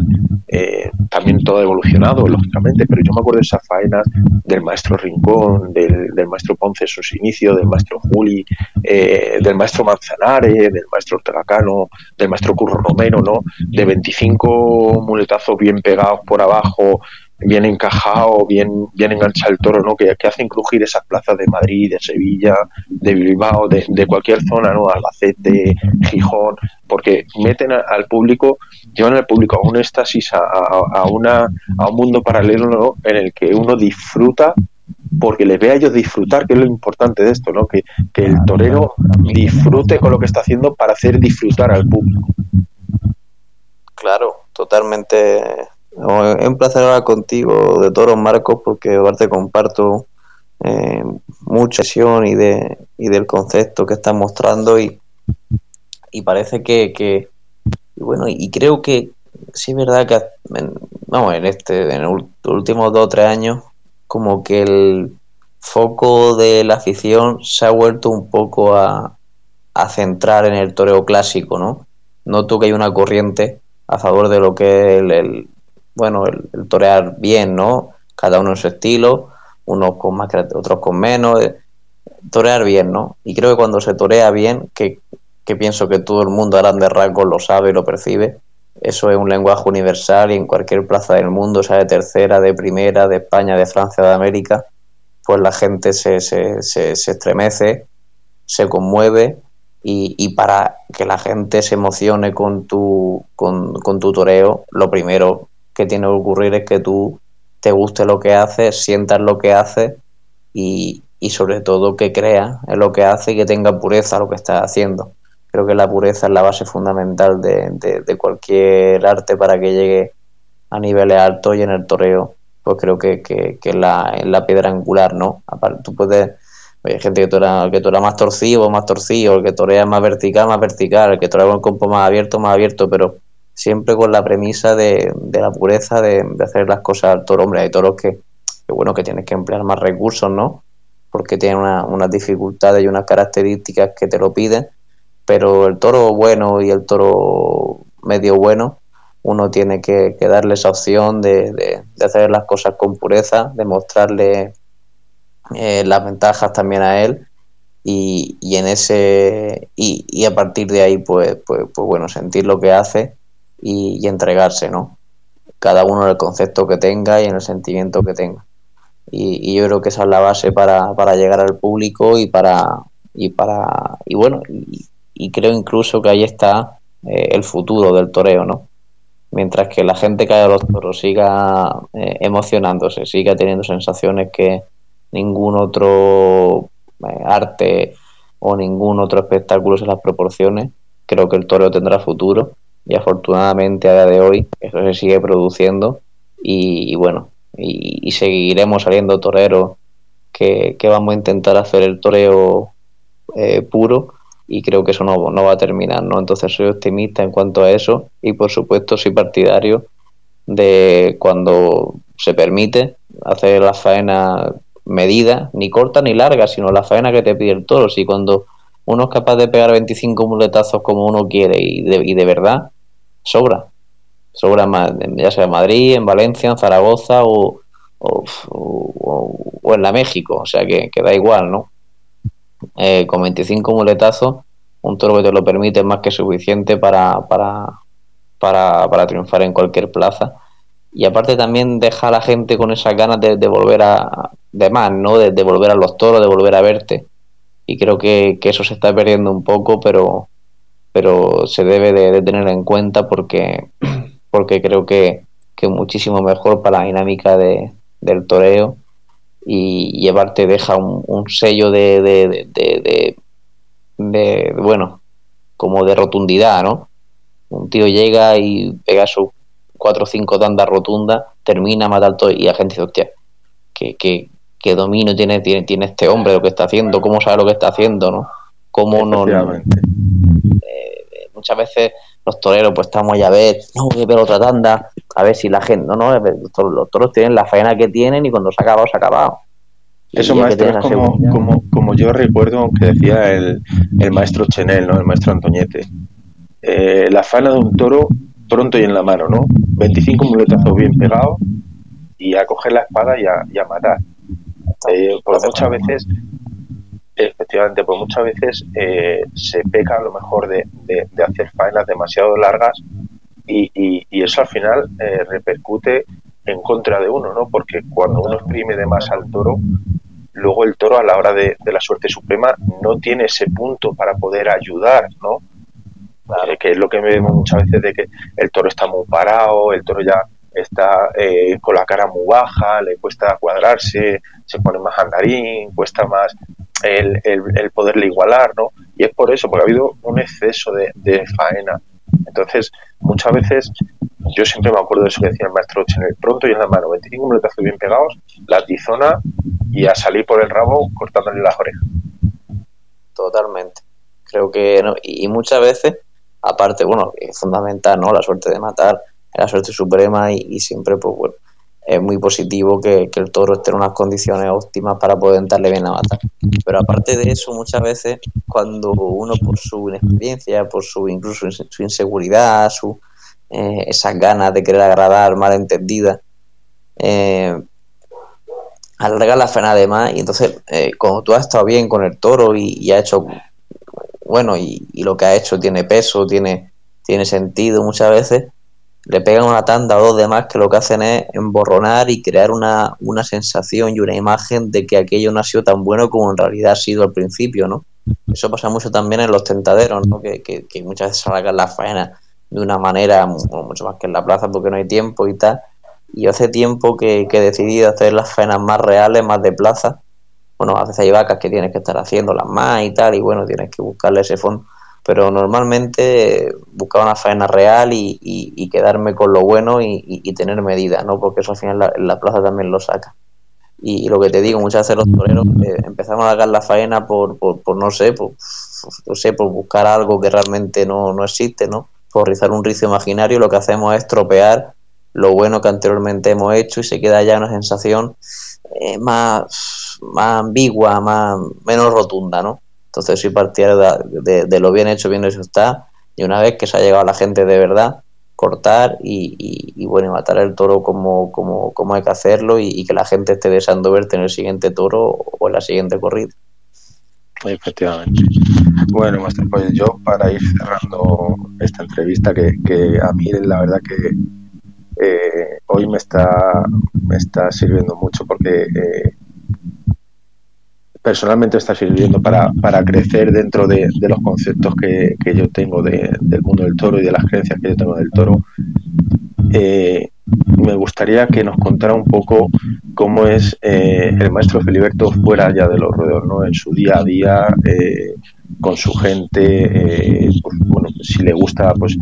eh, también todo evolucionado, lógicamente, pero yo me acuerdo de esas faenas del maestro Rincón, del, maestro Ponce en sus inicios, del maestro Juli, eh, del maestro Manzanares, del maestro Ortegacano, del maestro Curro Romero, ¿no? De 25 muletazos bien pegados por abajo, bien encajado, bien, bien enganchado el toro, ¿no? Que, que, hacen crujir esas plazas de Madrid, de Sevilla, de Bilbao, de, de cualquier zona, ¿no? Albacete, Gijón, porque meten al público, llevan al público a un éxtasis, a, a, una, a un mundo paralelo ¿no? en el que uno disfruta porque le ve a ellos disfrutar, que es lo importante de esto, ¿no? Que, que el torero disfrute con lo que está haciendo para hacer disfrutar al público. Claro, totalmente es un placer hablar contigo de todos Marcos porque aparte comparto eh, mucha visión y, de, y del concepto que estás mostrando y, y parece que, que bueno, y creo que sí es verdad que en, vamos, en este en los últimos dos o tres años como que el foco de la afición se ha vuelto un poco a, a centrar en el toreo clásico, ¿no? Noto que hay una corriente a favor de lo que es el, bueno, el, torear bien, ¿no? Cada uno en su estilo, unos con más otros con menos, eh, torear bien, ¿no? Y creo que cuando se torea bien, que, que pienso que todo el mundo a grandes rasgos lo sabe y lo percibe, eso es un lenguaje universal y en cualquier plaza del mundo, sea de tercera, de primera, de España, de Francia, de América, pues la gente se, se, se, se estremece se conmueve y, para que la gente se emocione con tu, con, con tu toreo, lo primero que tiene que ocurrir es que tú te guste lo que haces, sientas lo que haces y, y sobre todo que creas en lo que hace y que tenga pureza lo que estás haciendo. Creo que la pureza es la base fundamental de, de, cualquier arte para que llegue a niveles altos y en el toreo, pues creo que, que, que es, la, la piedra angular, ¿no? Aparte, tú puedes hay gente que torea, que más torcido, más torcido, el que torea más vertical, más vertical, el que torea con el compo más abierto, más abierto, pero siempre con la premisa de, la pureza de, hacer las cosas al toro. Hombre, hay toros que, bueno, que tienes que emplear más recursos, ¿no? Porque tienen unas dificultades y unas características que te lo piden, pero el toro bueno y el toro medio bueno, uno tiene que, darle esa opción de, de, hacer las cosas con pureza, de mostrarle eh, las ventajas también a él y, y en ese y, a partir de ahí pues, pues, pues bueno sentir lo que hace y, entregarse, ¿no? Cada uno en el concepto que tenga y en el sentimiento que tenga. Y, yo creo que esa es la base para, para llegar al público y para y para y bueno y, creo incluso que ahí está eh, el futuro del toreo, ¿no? Mientras que la gente que haya los toros siga eh, emocionándose, siga teniendo sensaciones que ningún otro eh, arte o ningún otro espectáculo se las proporcione, creo que el toreo tendrá futuro y afortunadamente a día de hoy eso se sigue produciendo y, bueno, y, seguiremos saliendo toreros que, vamos a intentar hacer el toreo eh, puro y creo que eso no, va a terminar, ¿no? Entonces soy optimista en cuanto a eso y por supuesto soy partidario de cuando se permite hacer la faena medida, ni corta ni larga, sino la faena que te pide el toro. Si cuando uno es capaz de pegar 25 muletazos como uno quiere y de, y de verdad, sobra. Sobra ya sea en Madrid, en Valencia, en Zaragoza o, o, en la México. O sea que, da igual, ¿no? Eh, con 25 muletazos, un toro que te lo permite es más que suficiente para, para, para, para triunfar en cualquier plaza. Y aparte también deja a la gente con esas ganas de, volver a, de más, ¿no? De, de, volver a los toros, de volver a verte. Y creo que, que, eso se está perdiendo un poco, pero, pero se debe de, tener en cuenta porque, porque creo que, que muchísimo mejor para la dinámica de, del toreo y llevarte deja un, sello de, de, de, bueno, como de rotundidad, ¿no? Un tío llega y pega sus cuatro o cinco tandas rotundas, termina, mata al todo y la gente dice, hostia, que, que, que dominio tiene, tiene, tiene este hombre lo que está haciendo, cómo sabe lo que está haciendo, ¿no? Cómo no, muchas veces los toreros pues estamos ya a ver, no, voy a ver otra tanda, a ver si la gente, no, no, los toros tienen la faena que tienen y cuando se ha acabado, se ha acabado. Eso, maestro, es como, como, como, yo recuerdo que decía el, el maestro Chenel, ¿no? el maestro Antoñete. Eh, la faena de un toro pronto y en la mano, ¿no? 25 muletazos bien pegados y a coger la espada y a, y a matar. Eh, pues muchas veces efectivamente, pues muchas veces eh, se peca a lo mejor de, hacer faenas demasiado largas y, eso al final eh, repercute en contra de uno, ¿no? Porque cuando uno exprime de más al toro, luego el toro a la hora de, la suerte suprema no tiene ese punto para poder ayudar, ¿no? Eh, que es lo que vemos muchas veces de que el toro está muy parado, el toro ya está con la cara muy baja, le cuesta cuadrarse, se pone más andarín, cuesta más el, el, poderle igualar, ¿no? Y es por eso, porque ha habido un exceso de, faena. Entonces, muchas veces, yo siempre me acuerdo de eso que decía el maestro en el pronto y en la mano, 25 minutazos bien pegados, la tizona y a salir por el rabo cortándole las orejas. Totalmente. Creo que, no, y muchas veces, aparte, bueno, es fundamental, ¿no? La suerte de matar, la suerte suprema y, siempre, pues bueno, es muy positivo que, el toro esté en unas condiciones óptimas para poder darle bien a matar. Pero aparte de eso, muchas veces cuando uno por su inexperiencia, por su incluso su inseguridad, su, eh, esas ganas de querer agradar mal entendida, eh, alarga la fena de más y entonces eh, como tú has estado bien con el toro y, y ha hecho bueno y, y, lo que ha hecho tiene peso, tiene, tiene sentido muchas veces, le pegan una tanda o dos de más que lo que hacen es emborronar y crear una, una sensación y una imagen de que aquello no ha sido tan bueno como en realidad ha sido al principio, ¿no? Eso pasa mucho también en los tentaderos, ¿no? que, que, que muchas veces salgan las faenas de una manera mucho más que en la plaza porque no hay tiempo y tal. Y hace tiempo que, que he decidido hacer las faenas más reales, más de plaza. Bueno, a veces hay vacas que tienes que estar haciéndolas más y tal, y bueno, tienes que buscarle ese fondo. Pero normalmente buscar una faena real y, y, quedarme con lo bueno y, y, tener medidas, ¿no? Porque eso al final la, la plaza también lo saca. Y, lo que te digo, muchas veces los toreros eh, empezamos a hacer la faena por, por, por no sé, por, no sé, por buscar algo que realmente no, no existe, ¿no? por rizar un rizo imaginario, lo que hacemos es tropear lo bueno que anteriormente hemos hecho y se queda ya una sensación eh, más, más ambigua, más, menos rotunda, ¿no? Entonces soy partidario de, lo bien hecho, bien hecho está, y una vez que se ha llegado a la gente de verdad, cortar y, bueno, matar el toro como, como, como hay que hacerlo y, y, que la gente esté deseando verte en el siguiente toro o en la siguiente corrida. Efectivamente. Bueno, Master, pues yo para ir cerrando esta entrevista, que, que a mí la verdad que eh, hoy me está, me está sirviendo mucho porque eh, personalmente está sirviendo para, para crecer dentro de, de los conceptos que, que yo tengo de, del mundo del toro y de las creencias que yo tengo del toro. Eh, me gustaría que nos contara un poco cómo es eh, el maestro Filiberto fuera ya de los ruedos, ¿no? En su día a día, eh, con su gente, eh, pues, bueno, si le gusta pues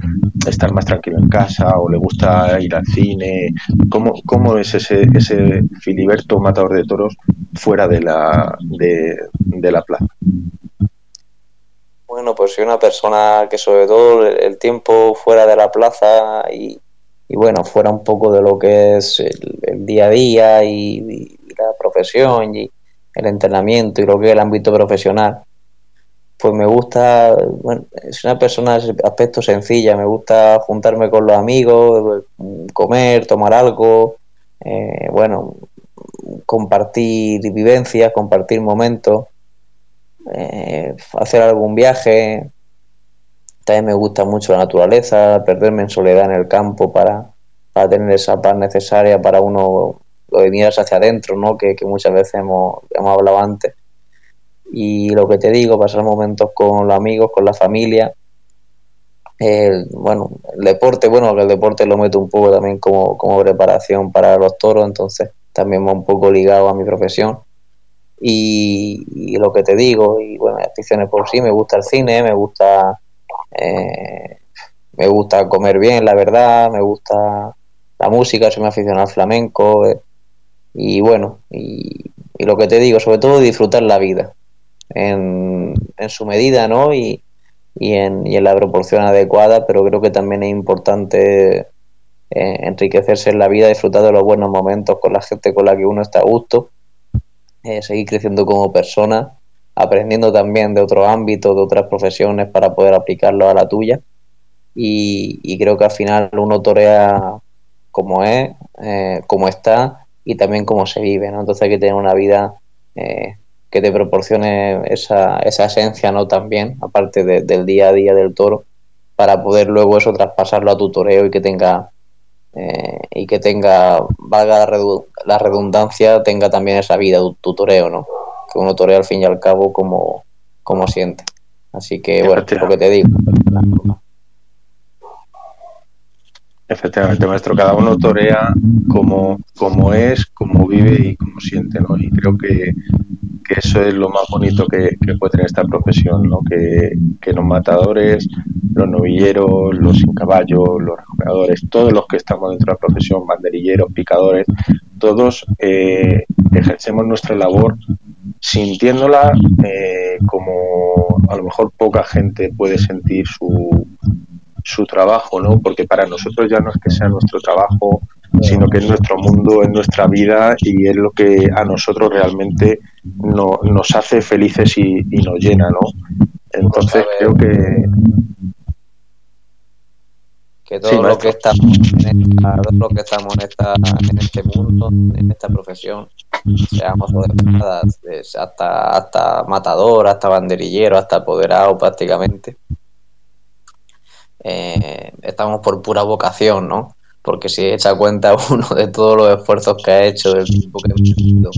estar más tranquilo en casa o le gusta ir al cine, ¿cómo, es ese, ese Filiberto matador de toros fuera de la, de, la plaza? Bueno, pues soy una persona que sobre todo el tiempo fuera de la plaza y bueno, fuera un poco de lo que es el, día a día y, la profesión y el entrenamiento y lo que es el ámbito profesional, pues me gusta, bueno, es una persona de aspecto sencilla, me gusta juntarme con los amigos, comer, tomar algo, eh, bueno, compartir vivencias, compartir momentos, eh, hacer algún viaje, también me gusta mucho la naturaleza, perderme en soledad en el campo para, para tener esa paz necesaria para uno lo de hacia adentro, ¿no? Que, que, muchas veces hemos, hemos hablado antes. Y lo que te digo, pasar momentos con los amigos, con la familia. Bueno, el deporte, bueno, que el deporte lo meto un poco también como, como preparación para los toros, entonces también va un poco ligado a mi profesión. Y, lo que te digo, y bueno, aficiones por sí, me gusta el cine, me gusta eh, me gusta comer bien, la verdad, me gusta la música, soy me aficionado al flamenco eh, y bueno, y, lo que te digo, sobre todo disfrutar la vida en, su medida, ¿no? Y, y, en, y en la proporción adecuada, pero creo que también es importante eh, enriquecerse en la vida, disfrutar de los buenos momentos con la gente con la que uno está a gusto, eh, seguir creciendo como persona aprendiendo también de otros ámbitos, de otras profesiones para poder aplicarlo a la tuya. Y, y creo que al final uno torea como es, eh, como está y también cómo se vive, ¿no? Entonces hay que tener una vida que te proporcione esa, esa esencia, ¿no? También, aparte de, del día a día del toro, para poder luego eso traspasarlo a tu toreo y que tenga eh, y que tenga, valga la redundancia, tenga también esa vida, tu, tu toreo, ¿no? que uno torea al fin y al cabo como, como siente. Así que, bueno, lo que te digo. Efectivamente, maestro, cada uno torea como, como es, como vive y como siente, ¿no? Y creo que, que eso es lo más bonito que, puede tener esta profesión, ¿no? Que, los matadores, los novilleros, los sin caballos, los rejugadores, todos los que estamos dentro de la profesión, banderilleros, picadores, todos eh, ejercemos nuestra labor sintiéndola eh, como a lo mejor poca gente puede sentir su, su trabajo, ¿no? Porque para nosotros ya no es que sea nuestro trabajo, sino que es nuestro mundo, es nuestra vida y es lo que a nosotros realmente no, nos hace felices y, y nos llena, ¿no? Entonces creo que que todo sí, lo que estamos en esta, todo lo que estamos en esta en este mundo en esta profesión seamos hasta hasta matador hasta banderillero hasta apoderado prácticamente eh, estamos por pura vocación no porque si echa cuenta uno de todos los esfuerzos que ha hecho, del tiempo que ha invertido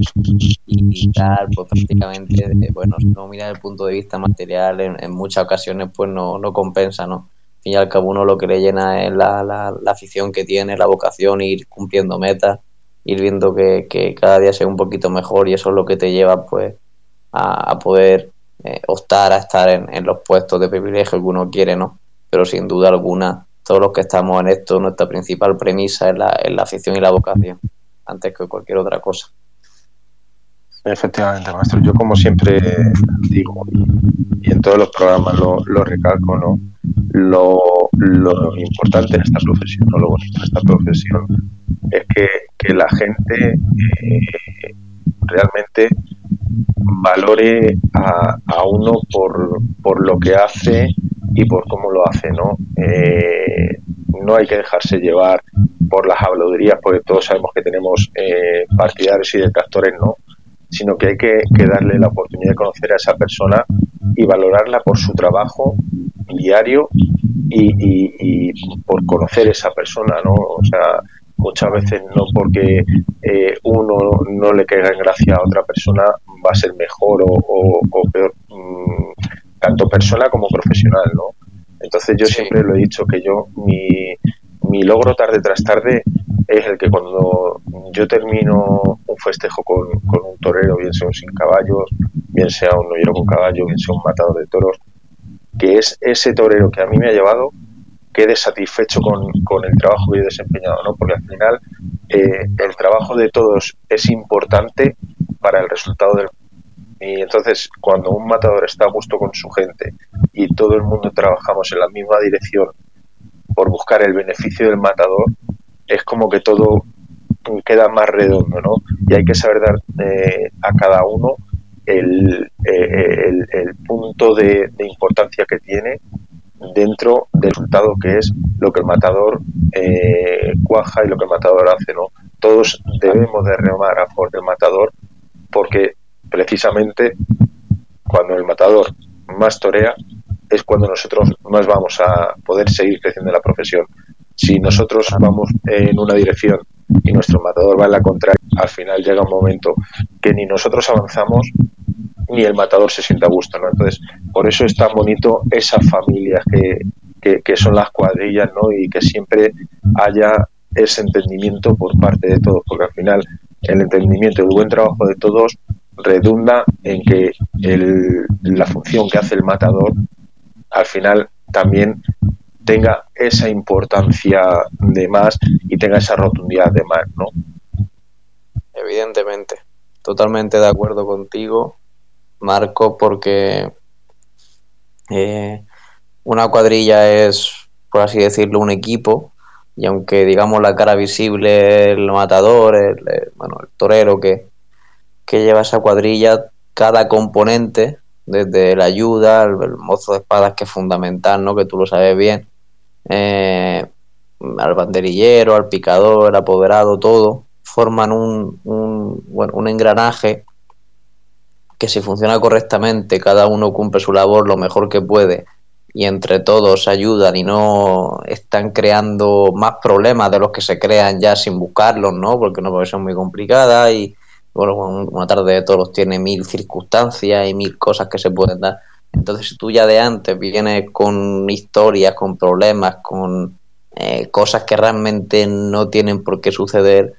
y, tal, pues prácticamente, bueno, si no mira el punto de vista material, en, muchas ocasiones pues no, no compensa, ¿no? Al fin y al cabo uno lo que le llena es la, la, afición que tiene, la vocación, ir cumpliendo metas, ir viendo que, que, cada día sea un poquito mejor y eso es lo que te lleva pues a, poder eh, optar a estar en, en los puestos de privilegio que uno quiere, ¿no? Pero sin duda alguna todos los que estamos en esto, nuestra principal premisa es la, es la afición y la vocación, antes que cualquier otra cosa. Efectivamente, maestro. Yo como siempre digo, y en todos los programas lo, recalco, ¿no? Lo, lo, importante en esta profesión, ¿no? lo bonito en esta profesión, es que, que la gente eh, realmente valore a, a uno por, por, lo que hace y por cómo lo hace, ¿no? Eh, no hay que dejarse llevar por las habladurías, porque todos sabemos que tenemos eh, partidarios y detractores, ¿no? Sino que hay que, darle la oportunidad de conocer a esa persona y valorarla por su trabajo diario y, por conocer esa persona, ¿no? O sea, muchas veces no porque eh, uno no le caiga en gracia a otra persona va a ser mejor o, o peor. Tanto persona como profesional, ¿no? Entonces yo siempre lo he dicho que yo, mi, mi logro tarde tras tarde es el que cuando yo termino un festejo con, un torero, bien sea un sin caballos, bien sea un novillero con caballo, bien sea un matador de toros, que es ese torero que a mí me ha llevado, quede satisfecho con, con el trabajo que he desempeñado, ¿no? Porque al final eh, el trabajo de todos es importante para el resultado del y entonces, cuando un matador está a gusto con su gente y todo el mundo trabajamos en la misma dirección por buscar el beneficio del matador, es como que todo queda más redondo, ¿no? Y hay que saber dar eh, a cada uno el, eh, el, punto de, importancia que tiene dentro del resultado que es lo que el matador eh, cuaja y lo que el matador hace, ¿no? Todos debemos de remar a favor del matador porque precisamente cuando el matador más torea es cuando nosotros más vamos a poder seguir creciendo en la profesión. Si nosotros vamos en una dirección y nuestro matador va en la contraria, al final llega un momento que ni nosotros avanzamos ni el matador se sienta a gusto. ¿no? Entonces, por eso es tan bonito esas familias que, que, son las cuadrillas ¿no? y que siempre haya ese entendimiento por parte de todos, porque al final el entendimiento y el buen trabajo de todos redunda en que el, la función que hace el matador al final también tenga esa importancia de más y tenga esa rotundidad de más, ¿no? Evidentemente, totalmente de acuerdo contigo, Marco, porque eh, una cuadrilla es, por así decirlo, un equipo, y aunque digamos la cara visible el matador, el, bueno, el torero que, que lleva esa cuadrilla, cada componente, desde la ayuda, el, mozo de espadas que es fundamental, ¿no? que tú lo sabes bien, eh, al banderillero, al picador, al apoderado, todo, forman un, un, bueno, un engranaje que si funciona correctamente, cada uno cumple su labor lo mejor que puede y entre todos ayudan y no están creando más problemas de los que se crean ya sin buscarlos, ¿no? Porque una profesión muy complicada y, bueno, una tarde de toros tiene mil circunstancias y mil cosas que se pueden dar. Entonces, si tú ya de antes vienes con historias, con problemas, con eh, cosas que realmente no tienen por qué suceder,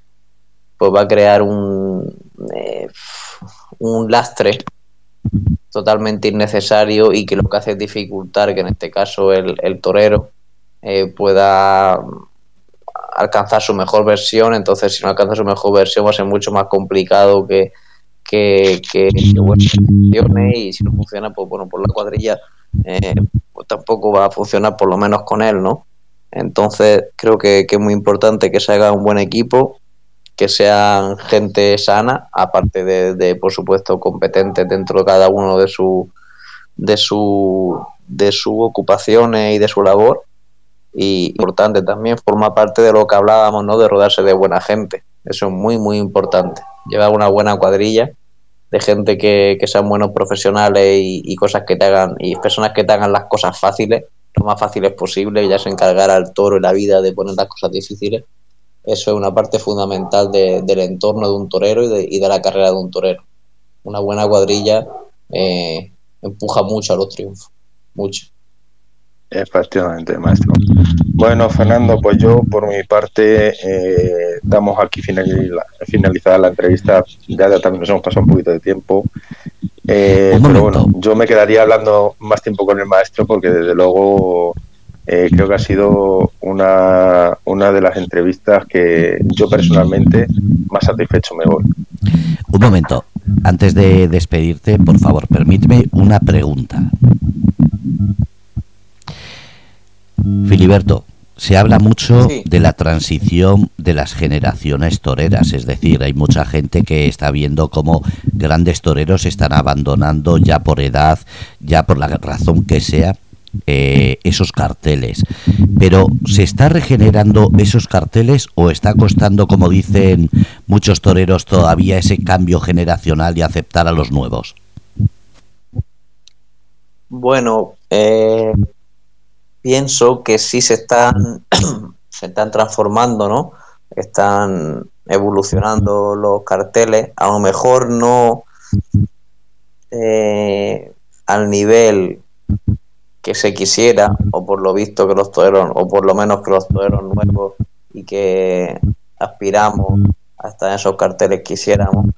pues va a crear un, eh, un lastre totalmente innecesario y que lo que hace es dificultar que en este caso el, el torero eh, pueda alcanzar su mejor versión, entonces si no alcanza su mejor versión va a ser mucho más complicado que, que, que, funcione y si no funciona, pues bueno, por la cuadrilla eh, pues tampoco va a funcionar por lo menos con él, ¿no? Entonces creo que, es muy importante que se haga un buen equipo, que sean gente sana, aparte de, de por supuesto competentes dentro de cada uno de su de su de sus ocupaciones y de su labor y importante también, forma parte de lo que hablábamos, ¿no? De rodarse de buena gente. Eso es muy, muy importante. Llevar una buena cuadrilla de gente que, que sean buenos profesionales y, cosas que te hagan, y personas que te hagan las cosas fáciles, lo más fáciles posible, ya se encargará el toro y la vida de poner las cosas difíciles. Eso es una parte fundamental del entorno de un torero y de, y de, la carrera de un torero. Una buena cuadrilla eh, empuja mucho a los triunfos, mucho. Efectivamente, maestro. Bueno, Fernando, pues yo por mi parte eh, damos aquí finalizada la entrevista. Ya, también nos hemos pasado un poquito de tiempo. Eh, pero bueno, yo me quedaría hablando más tiempo con el maestro porque desde luego eh, creo que ha sido una, una de las entrevistas que yo personalmente más satisfecho me voy. Un momento, antes de despedirte, por favor, permíteme una pregunta. Filiberto, se habla mucho de la transición de las generaciones toreras, es decir, hay mucha gente que está viendo cómo grandes toreros están abandonando ya por edad, ya por la razón que sea, eh, esos carteles. Pero ¿se está regenerando esos carteles o está costando, como dicen muchos toreros, todavía ese cambio generacional y aceptar a los nuevos? Bueno, eh, pienso que sí se están, se están transformando, ¿no? Están evolucionando los carteles, a lo mejor no eh, al nivel que se quisiera, o por lo visto que los toreros, o por lo menos que los toreros nuevos y que aspiramos hasta en esos carteles quisiéramos,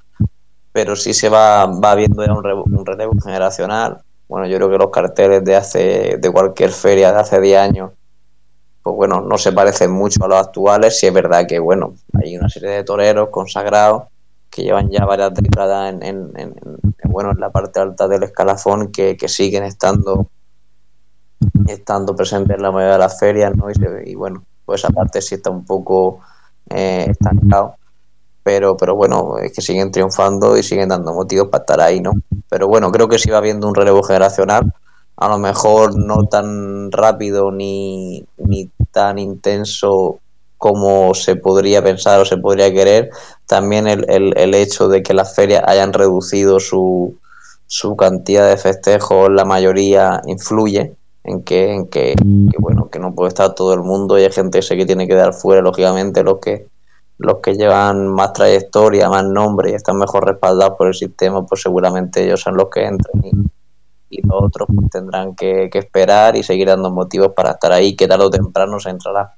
pero sí se va, va viendo ya un, relevo generacional. Bueno, yo creo que los carteles de hace de cualquier feria de hace 10 años, pues bueno, no se parecen mucho a los actuales, si es verdad que bueno, hay una serie de toreros consagrados que llevan ya varias décadas en, en, bueno, en la parte alta del escalafón que, siguen estando estando presente en la mayoría de las ferias, ¿no? Y, bueno, pues aparte sí está un poco eh, estancado, pero, pero bueno, es que siguen triunfando y siguen dando motivos para estar ahí, ¿no? Pero bueno, creo que sí va habiendo un relevo generacional, a lo mejor no tan rápido ni, ni tan intenso como se podría pensar o se podría querer. También el, el, el hecho de que las ferias hayan reducido su, su cantidad de festejos, la mayoría influye en que, en que, bueno, que no puede estar todo el mundo y hay gente que tiene que dar fuera, lógicamente, los que los que llevan más trayectoria, más nombre y están mejor respaldados por el sistema, pues seguramente ellos son los que entren y, los otros pues, tendrán que, esperar y seguir dando motivos para estar ahí, que tarde o temprano se entrará.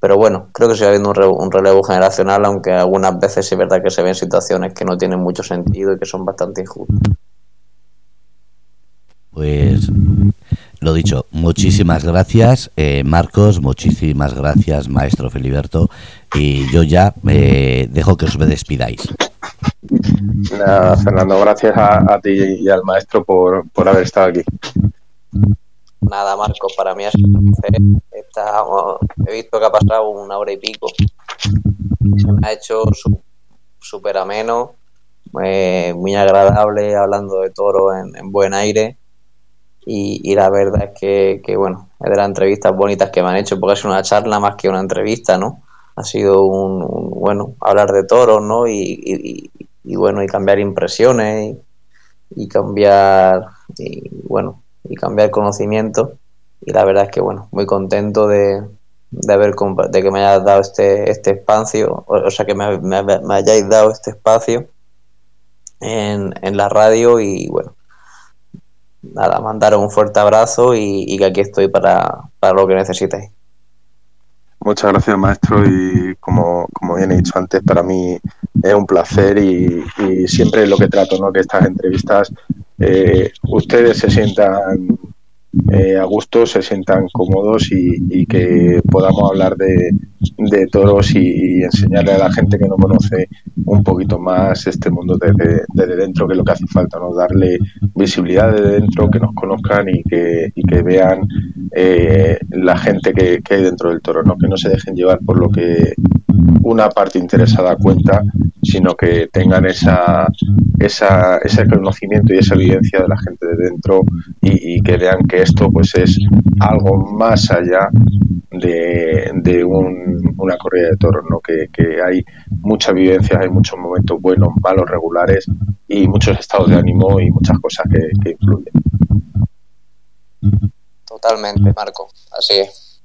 Pero bueno, creo que sigue habiendo un, relevo generacional, aunque algunas veces es verdad que se ven situaciones que no tienen mucho sentido y que son bastante injustas. Pues lo dicho, muchísimas gracias, eh, Marcos, muchísimas gracias, maestro Feliberto, y yo ya me dejo que os me despidáis. Nada, Fernando, gracias a, ti y al maestro por, haber estado aquí. Nada, Marcos, para mí es un placer. he visto que ha pasado una hora y pico. Se me ha hecho súper ameno, eh, muy agradable, hablando de toro en buen aire y, la verdad es que, bueno, es de las entrevistas bonitas que me han hecho, porque es una charla más que una entrevista, ¿no? Ha sido un, bueno, hablar de toros, ¿no? Y, bueno, y cambiar impresiones y, cambiar, y bueno, y cambiar conocimiento. Y la verdad es que, bueno, muy contento de, de, haber, de que me hayas dado este, este espacio, o, sea, que me, me, hayáis dado este espacio en, en la radio y, bueno, nada, mandaros un fuerte abrazo y, que aquí estoy para, lo que necesitéis. Muchas gracias, maestro, y como, como bien he dicho antes, para mí es un placer y, siempre es lo que trato, ¿no? Que estas entrevistas eh, ustedes se sientan eh, a gusto, se sientan cómodos y, que podamos hablar de, toros y, enseñarle a la gente que no conoce un poquito más este mundo desde, dentro, que es lo que hace falta, ¿no? darle visibilidad desde dentro, que nos conozcan y que, y que vean eh, la gente que, que, hay dentro del toro, ¿no? que no se dejen llevar por lo que una parte interesada cuenta, sino que tengan esa, esa, ese conocimiento y esa evidencia de la gente de dentro y, que vean que esto pues es algo más allá de, de una corrida de toros, ¿no? Que, hay muchas vivencias, hay muchos momentos buenos, malos, regulares y muchos estados de ánimo y muchas cosas que, que influyen. Totalmente, Marco, así es.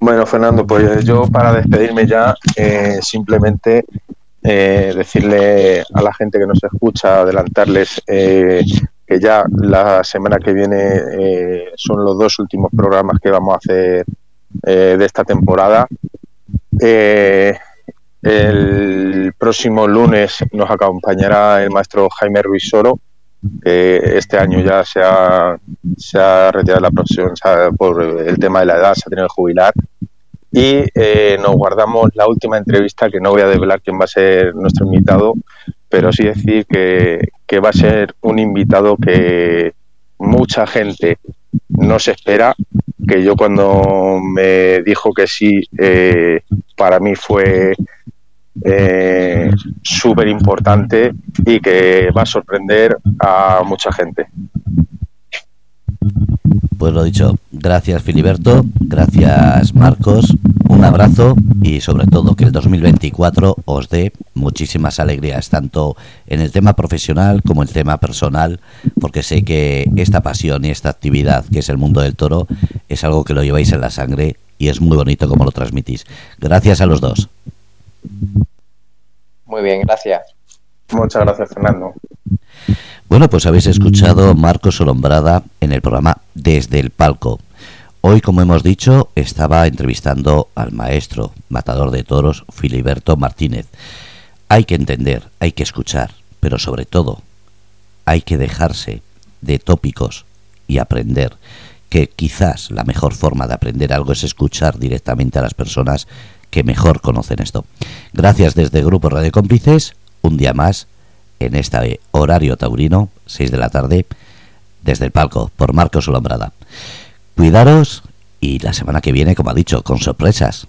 Bueno, Fernando, pues yo para despedirme ya, eh, simplemente eh, decirle a la gente que nos escucha, adelantarles eh, que ya la semana que viene son los dos últimos programas que vamos a hacer de esta temporada. el próximo lunes nos acompañará el maestro Jaime Ruiz Soro, que este año ya se ha, se ha retirado la profesión por el tema de la edad, se ha tenido que jubilar. Y eh, nos guardamos la última entrevista, que no voy a desvelar quién va a ser nuestro invitado, pero sí decir que, que va a ser un invitado que mucha gente no se espera, que yo cuando me dijo que sí, eh, para mí fue eh, súper importante y que va a sorprender a mucha gente. Pues lo dicho, gracias Filiberto, gracias Marcos, un abrazo y sobre todo que el 2024 os dé muchísimas alegrías, tanto en el tema profesional como en el tema personal, porque sé que esta pasión y esta actividad que es el mundo del toro es algo que lo lleváis en la sangre y es muy bonito como lo transmitís. Gracias a los dos. Muy bien, gracias. Muchas gracias, Fernando. Bueno, pues habéis escuchado Marcos Solombrada en el programa Desde el Palco. Hoy, como hemos dicho, estaba entrevistando al maestro, matador de toros, Filiberto Martínez. Hay que entender, hay que escuchar, pero sobre todo, hay que dejarse de tópicos y aprender, que quizás la mejor forma de aprender algo es escuchar directamente a las personas que mejor conocen esto. Gracias desde Grupo Radio Cómplices, un día más en este horario taurino, 6 de la tarde, desde el palco, por Marcos Olombrada. Cuidaros y la semana que viene, como ha dicho, con sorpresas.